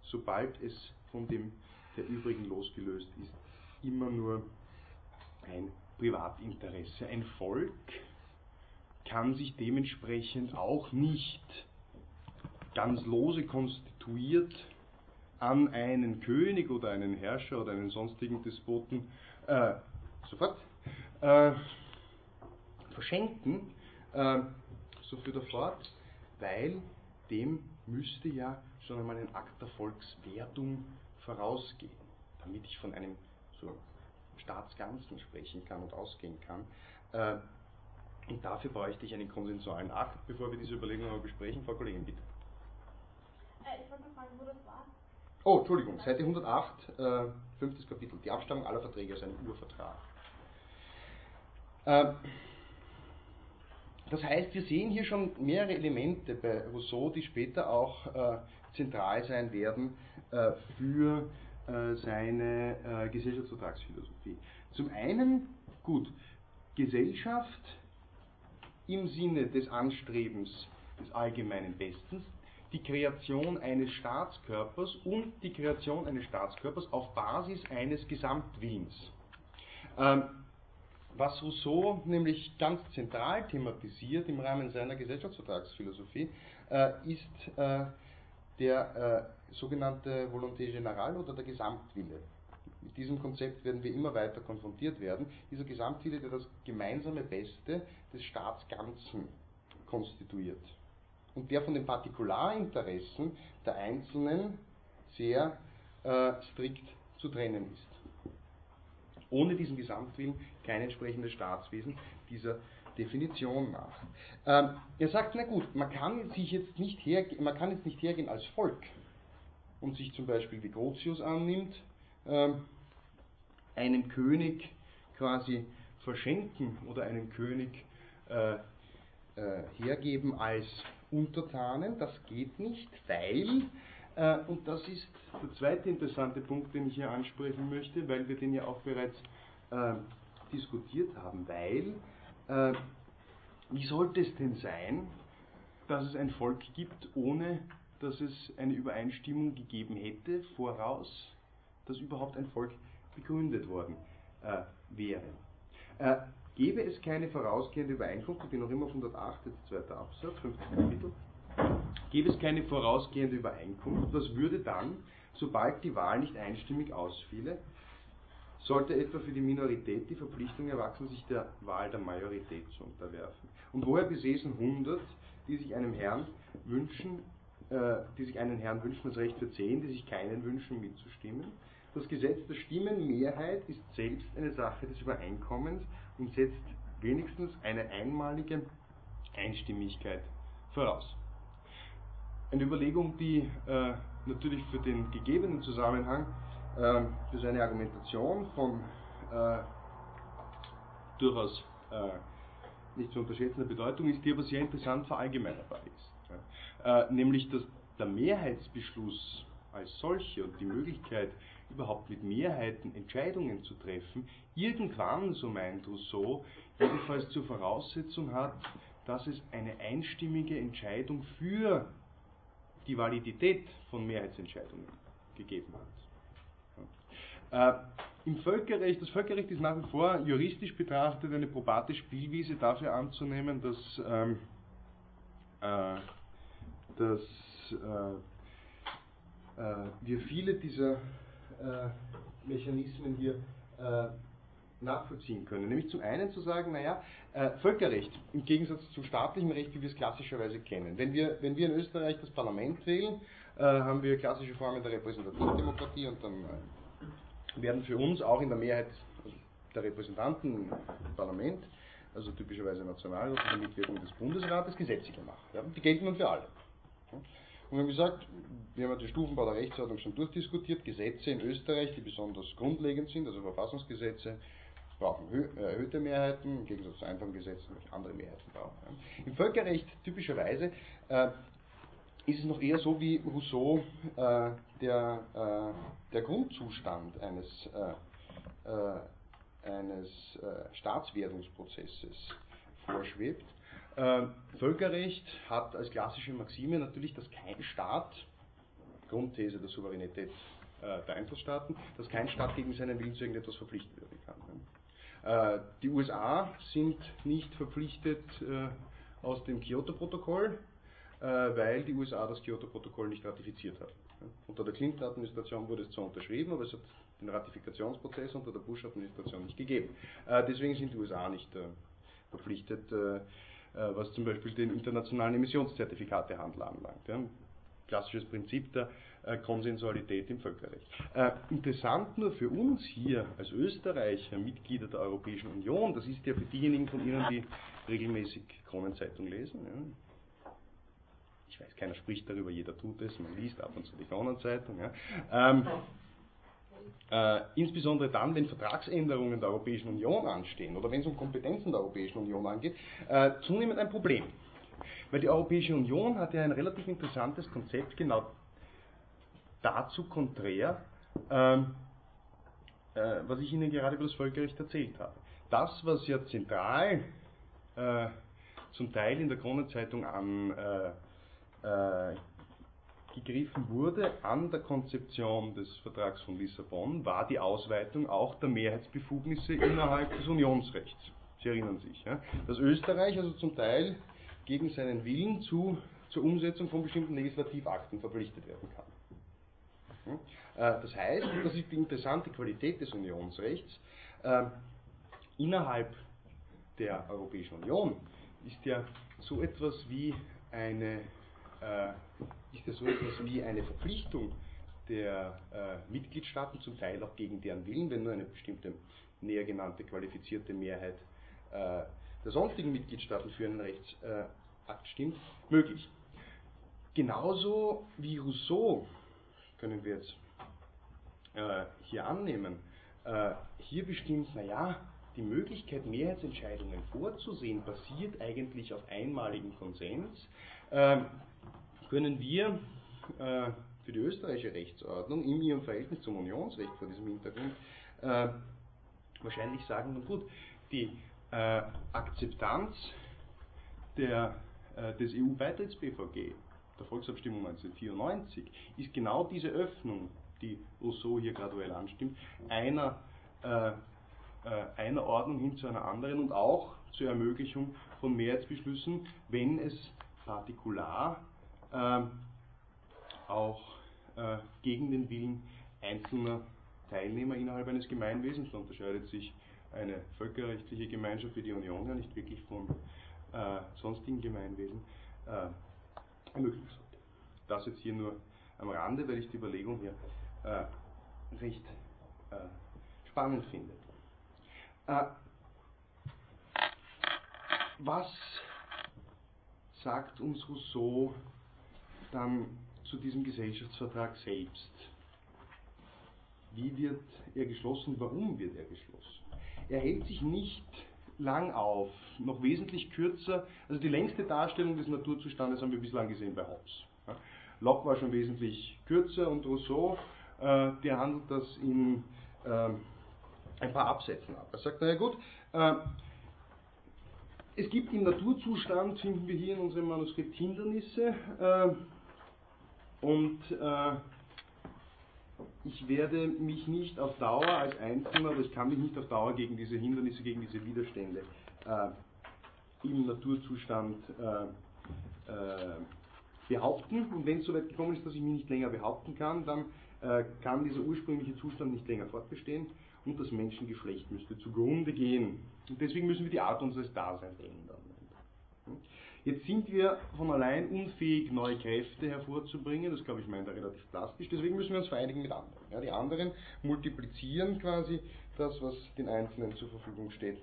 sobald es von dem der übrigen losgelöst ist, immer nur ein Privatinteresse. Ein Volk kann sich dementsprechend auch nicht ganz lose konstituiert an einen König oder einen Herrscher oder einen sonstigen Despoten äh, sofort äh, verschenken, äh, so er fort, weil dem müsste ja schon einmal ein Akt der Volkswertung vorausgehen, damit ich von einem so Staatsganzen sprechen kann und ausgehen kann. Äh, und dafür bräuchte ich einen konsensualen Akt, bevor wir diese Überlegung aber besprechen. Frau Kollegin, bitte. Äh, ich wollte fragen, wo das war. Oh, Entschuldigung, Seite 108, äh, fünftes Kapitel, die Abstammung aller Verträge aus einem Urvertrag. Äh, das heißt, wir sehen hier schon mehrere Elemente bei Rousseau, die später auch äh, zentral sein werden äh, für äh, seine äh, Gesellschaftsvertragsphilosophie. Zum einen, gut, Gesellschaft im Sinne des Anstrebens des allgemeinen Bestens, die Kreation eines Staatskörpers und die Kreation eines Staatskörpers auf Basis eines Gesamtwillens. Ähm, was Rousseau nämlich ganz zentral thematisiert im Rahmen seiner Gesellschaftsvertragsphilosophie, äh, ist äh, der äh, sogenannte Volonté générale oder der Gesamtwille. Mit diesem Konzept werden wir immer weiter konfrontiert werden. Dieser Gesamtwille, der das gemeinsame Beste des Staatsganzen konstituiert und der von den Partikularinteressen der Einzelnen sehr äh, strikt zu trennen ist. Ohne diesen Gesamtwillen kein entsprechendes Staatswesen dieser Definition nach. Ähm, er sagt, na gut, man kann, sich jetzt nicht her, man kann jetzt nicht hergehen als Volk und sich zum Beispiel wie Grotius annimmt, ähm, einen König quasi verschenken oder einen König äh, äh, hergeben als Untertanen. Das geht nicht, weil, äh, und das ist der zweite interessante Punkt, den ich hier ansprechen möchte, weil wir den ja auch bereits äh, diskutiert haben, weil, äh, wie sollte es denn sein, dass es ein Volk gibt, ohne dass es eine Übereinstimmung gegeben hätte, voraus, dass überhaupt ein Volk begründet worden äh, wäre. Äh, Gäbe es keine vorausgehende Übereinkunft, ich bin noch immer auf 108, jetzt zweiter Absatz, fünftes Kapitel, gäbe es keine vorausgehende Übereinkunft, was würde dann sobald die Wahl nicht einstimmig ausfiele, sollte etwa für die Minorität die Verpflichtung erwachsen, sich der Wahl der Majorität zu unterwerfen. Und woher besäßen 100, die sich einem Herrn wünschen, äh, die sich einen Herrn wünschen, das Recht für 10, die sich keinen wünschen, mitzustimmen? Das Gesetz der Stimmenmehrheit ist selbst eine Sache des Übereinkommens und setzt wenigstens eine einmalige Einstimmigkeit voraus. Eine Überlegung, die äh, natürlich für den gegebenen Zusammenhang äh, für seine Argumentation von äh, durchaus äh, nicht zu unterschätzender Bedeutung ist, die aber sehr interessant verallgemeinerbar ist. Ja. Äh, nämlich, dass der Mehrheitsbeschluss als solche und die Möglichkeit, überhaupt mit Mehrheiten Entscheidungen zu treffen, irgendwann, so meint Rousseau, jedenfalls zur Voraussetzung hat, dass es eine einstimmige Entscheidung für die Validität von Mehrheitsentscheidungen gegeben hat. Äh, Im Völkerrecht, das Völkerrecht ist nach wie vor juristisch betrachtet eine probate Spielwiese dafür anzunehmen, dass, ähm, äh, dass äh, wir viele dieser äh, Mechanismen hier äh, nachvollziehen können. Nämlich zum einen zu sagen, naja, äh, Völkerrecht im Gegensatz zum staatlichen Recht, wie wir es klassischerweise kennen. Wenn wir, wenn wir in Österreich das Parlament wählen, äh, haben wir klassische Formen der Repräsentativdemokratie und dann äh, werden für uns auch in der Mehrheit der Repräsentanten im Parlament, also typischerweise Nationalrat unter Mitwirkung des Bundesrates, Gesetze gemacht. Ja, die gelten dann für alle. Und wir haben gesagt, wir haben die Stufenbau der Rechtsordnung schon durchdiskutiert, Gesetze in Österreich, die besonders grundlegend sind, also Verfassungsgesetze, brauchen äh, erhöhte Mehrheiten, im Gegensatz zu einfachen Gesetzen, welche andere Mehrheiten brauchen. Im Völkerrecht typischerweise äh, ist es noch eher so, wie Rousseau äh, der, äh, der Grundzustand eines, äh, äh, eines Staatswerdungsprozesses vorschwebt. Völkerrecht hat als klassische Maxime natürlich, dass kein Staat, Grundthese der Souveränität der Einzelstaaten, dass kein Staat gegen seinen Willen zu irgendetwas verpflichtet werden kann. Äh, die USA sind nicht verpflichtet äh, aus dem Kyoto-Protokoll, äh, weil die USA das Kyoto-Protokoll nicht ratifiziert hat. Unter der Clinton-Administration wurde es zwar unterschrieben, aber es hat den Ratifikationsprozess unter der Bush-Administration nicht gegeben. Deswegen sind die USA nicht verpflichtet, was zum Beispiel den internationalen Emissionszertifikatehandel anlangt. Klassisches Prinzip der äh, Konsensualität im Völkerrecht. Äh, interessant nur für uns hier als Österreicher, Mitglieder der Europäischen Union, das ist ja für diejenigen von Ihnen, die regelmäßig Kronenzeitung lesen. Ja. Ich weiß, keiner spricht darüber, jeder tut es, man liest ab und zu die Kronenzeitung. Ja. Ähm, äh, insbesondere dann, wenn Vertragsänderungen der Europäischen Union anstehen oder wenn es um Kompetenzen der Europäischen Union angeht, äh, zunehmend ein Problem. Weil die Europäische Union hat ja ein relativ interessantes Konzept genau dazu konträr, ähm, äh, was ich Ihnen gerade über das Völkerrecht erzählt habe. Das, was ja zentral äh, zum Teil in der Kronenzeitung an äh, äh, gegriffen wurde an der Konzeption des Vertrags von Lissabon, war die Ausweitung auch der Mehrheitsbefugnisse innerhalb des Unionsrechts. Sie erinnern sich. Ja? Dass Österreich also zum Teil gegen seinen Willen zu, zur Umsetzung von bestimmten Legislativakten verpflichtet werden kann. Äh, das heißt, das ist die interessante Qualität des Unionsrechts, ähm, innerhalb der Europäischen Union ist ja so etwas wie eine, äh, ist ja so etwas wie eine Verpflichtung der äh, Mitgliedstaaten, zum Teil auch gegen deren Willen, wenn nur eine bestimmte näher genannte qualifizierte Mehrheit äh, der sonstigen Mitgliedstaaten für einen Rechtsakt stimmt, möglich. Genauso wie Rousseau können wir jetzt äh, hier annehmen, äh, hier bestimmt, naja, die Möglichkeit, Mehrheitsentscheidungen vorzusehen, basiert eigentlich auf einmaligen Konsens, äh, können wir äh, für die österreichische Rechtsordnung in ihrem Verhältnis zum Unionsrecht vor diesem Hintergrund äh, wahrscheinlich sagen, nun gut, die äh, Akzeptanz der, des EU-Beitritts-BVG der Volksabstimmung 1994 ist genau diese Öffnung, die Rousseau hier graduell anstimmt, einer, äh, äh, einer Ordnung hin zu einer anderen und auch zur Ermöglichung von Mehrheitsbeschlüssen, wenn es partikular äh, auch äh, gegen den Willen einzelner Teilnehmer innerhalb eines Gemeinwesens. Da unterscheidet sich eine völkerrechtliche Gemeinschaft wie die Union ja nicht wirklich vom äh, sonstigen Gemeinwesen äh, ermöglichen sollte. Das jetzt hier nur am Rande, weil ich die Überlegung hier äh, recht äh, spannend finde. Äh, was sagt uns Rousseau dann zu diesem Gesellschaftsvertrag selbst? Wie wird er geschlossen? Warum wird er geschlossen? Er hält sich nicht lang auf, noch wesentlich kürzer. Also die längste Darstellung des Naturzustandes haben wir bislang gesehen bei Hobbes. Locke war schon wesentlich kürzer und Rousseau, äh, der handelt das in äh, ein paar Absätzen ab. Er sagt, naja gut, äh, es gibt im Naturzustand, finden wir hier in unserem Manuskript Hindernisse äh, und äh, ich werde mich nicht auf Dauer als Einzelner, oder ich kann mich nicht auf Dauer gegen diese Hindernisse, gegen diese Widerstände äh, im Naturzustand äh, äh, behaupten. Und wenn es soweit gekommen ist, dass ich mich nicht länger behaupten kann, dann äh, kann dieser ursprüngliche Zustand nicht länger fortbestehen und das Menschengeschlecht müsste zugrunde gehen. Und deswegen müssen wir die Art unseres Daseins ändern. Jetzt sind wir von allein unfähig, neue Kräfte hervorzubringen, das glaube ich meint er relativ plastisch, deswegen müssen wir uns vereinigen mit anderen. Ja, die anderen multiplizieren quasi das, was den Einzelnen zur Verfügung steht,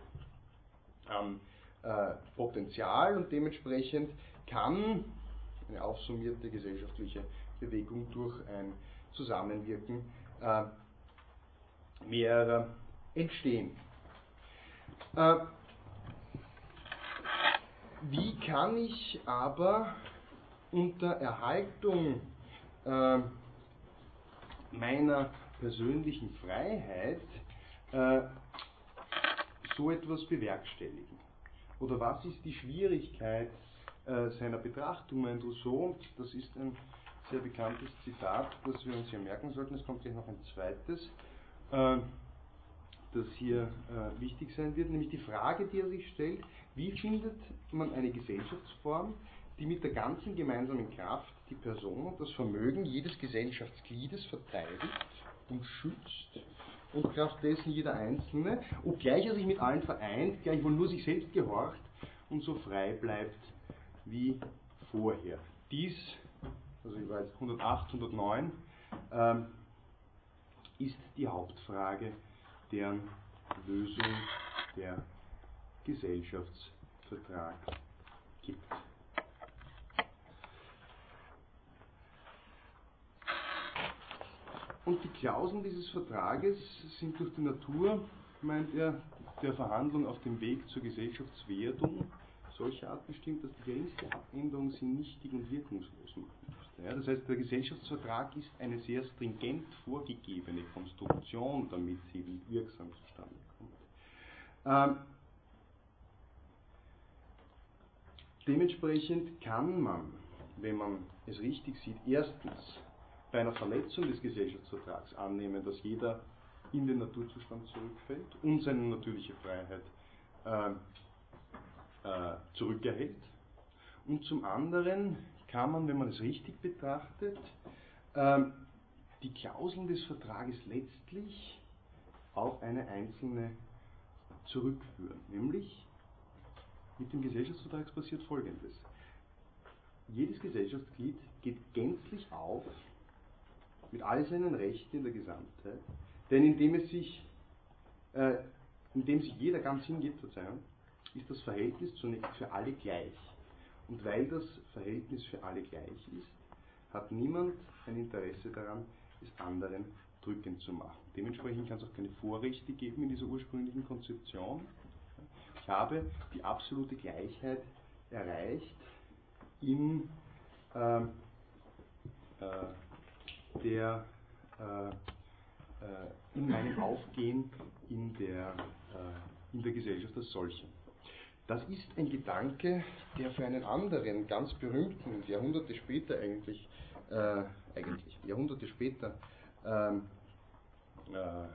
an äh, Potenzial und dementsprechend kann eine aufsummierte gesellschaftliche Bewegung durch ein Zusammenwirken äh, mehrerer entstehen. Äh, wie kann ich aber unter Erhaltung äh, meiner persönlichen Freiheit äh, so etwas bewerkstelligen? Oder was ist die Schwierigkeit äh, seiner Betrachtung? Mein Rousseau, das ist ein sehr bekanntes Zitat, das wir uns hier merken sollten. Es kommt gleich noch ein zweites, äh, das hier äh, wichtig sein wird, nämlich die Frage, die er sich stellt, wie findet man eine Gesellschaftsform, die mit der ganzen gemeinsamen Kraft die Person und das Vermögen jedes Gesellschaftsgliedes verteidigt und schützt und Kraft dessen jeder Einzelne, obgleich er sich mit allen vereint, gleichwohl nur sich selbst gehorcht und so frei bleibt wie vorher. Dies, also ich weiß 108, 109, ähm, ist die Hauptfrage deren Lösung der Gesellschaftsvertrag gibt. Und die Klauseln dieses Vertrages sind durch die Natur, meint er, der Verhandlung auf dem Weg zur Gesellschaftswertung solcher Art bestimmt, dass die geringste Abänderung sie nichtig und wirkungslos machen müsste. Ja, das heißt, der Gesellschaftsvertrag ist eine sehr stringent vorgegebene Konstruktion, damit sie wirksam zustande kommt. Ähm, Dementsprechend kann man, wenn man es richtig sieht, erstens bei einer Verletzung des Gesellschaftsvertrags annehmen, dass jeder in den Naturzustand zurückfällt und seine natürliche Freiheit äh, äh, zurückerhält. Und zum anderen kann man, wenn man es richtig betrachtet, äh, die Klauseln des Vertrages letztlich auf eine einzelne zurückführen, nämlich mit dem Gesellschaftsvertrag passiert Folgendes. Jedes Gesellschaftsglied geht gänzlich auf mit all seinen Rechten in der Gesamtheit, denn indem es sich, äh, indem sich jeder ganz hingibt, Verzeihung, ist das Verhältnis zunächst für alle gleich. Und weil das Verhältnis für alle gleich ist, hat niemand ein Interesse daran, es anderen drückend zu machen. Dementsprechend kann es auch keine Vorrechte geben in dieser ursprünglichen Konzeption, habe die absolute Gleichheit erreicht in, äh, äh, der, äh, äh, in meinem Aufgehen in der, äh, in der Gesellschaft als solche. Das ist ein Gedanke, der für einen anderen, ganz berühmten, Jahrhunderte später eigentlich, äh, eigentlich Jahrhunderte später, ähm, äh,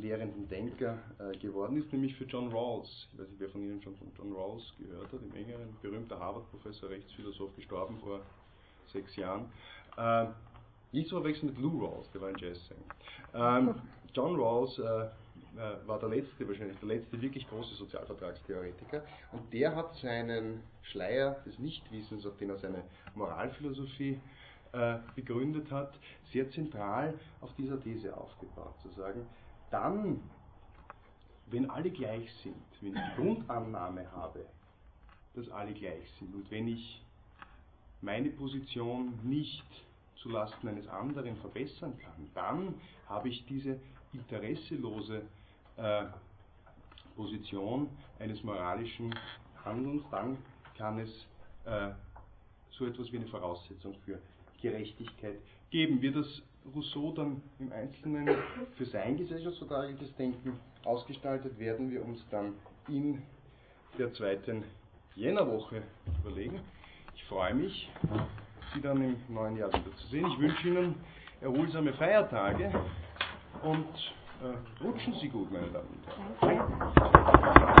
lehrenden Denker äh, geworden ist, nämlich für John Rawls. Ich weiß nicht, wer von Ihnen schon von John Rawls gehört hat, im engeren, berühmter Harvard-Professor, Rechtsphilosoph, gestorben vor sechs Jahren. Äh, nicht zu verwechseln mit Lou Rawls, der war ein Jazzsänger. Ähm, John Rawls äh, äh, war der letzte, wahrscheinlich der letzte wirklich große Sozialvertragstheoretiker und der hat seinen Schleier des Nichtwissens, auf den er seine Moralphilosophie äh, begründet hat, sehr zentral auf dieser These aufgebaut, zu sagen, dann, wenn alle gleich sind, wenn ich die Grundannahme habe, dass alle gleich sind und wenn ich meine Position nicht zulasten eines anderen verbessern kann, dann habe ich diese interesselose äh, Position eines moralischen Handelns, dann kann es äh, so etwas wie eine Voraussetzung für Gerechtigkeit geben. Wird das Rousseau dann im Einzelnen für sein gesellschaftsvertragliches Denken ausgestaltet, werden wir uns dann in der zweiten Jännerwoche überlegen. Ich freue mich, Sie dann im neuen Jahr wieder zu sehen. Ich wünsche Ihnen erholsame Feiertage und äh, rutschen Sie gut, meine Damen und Herren. Danke.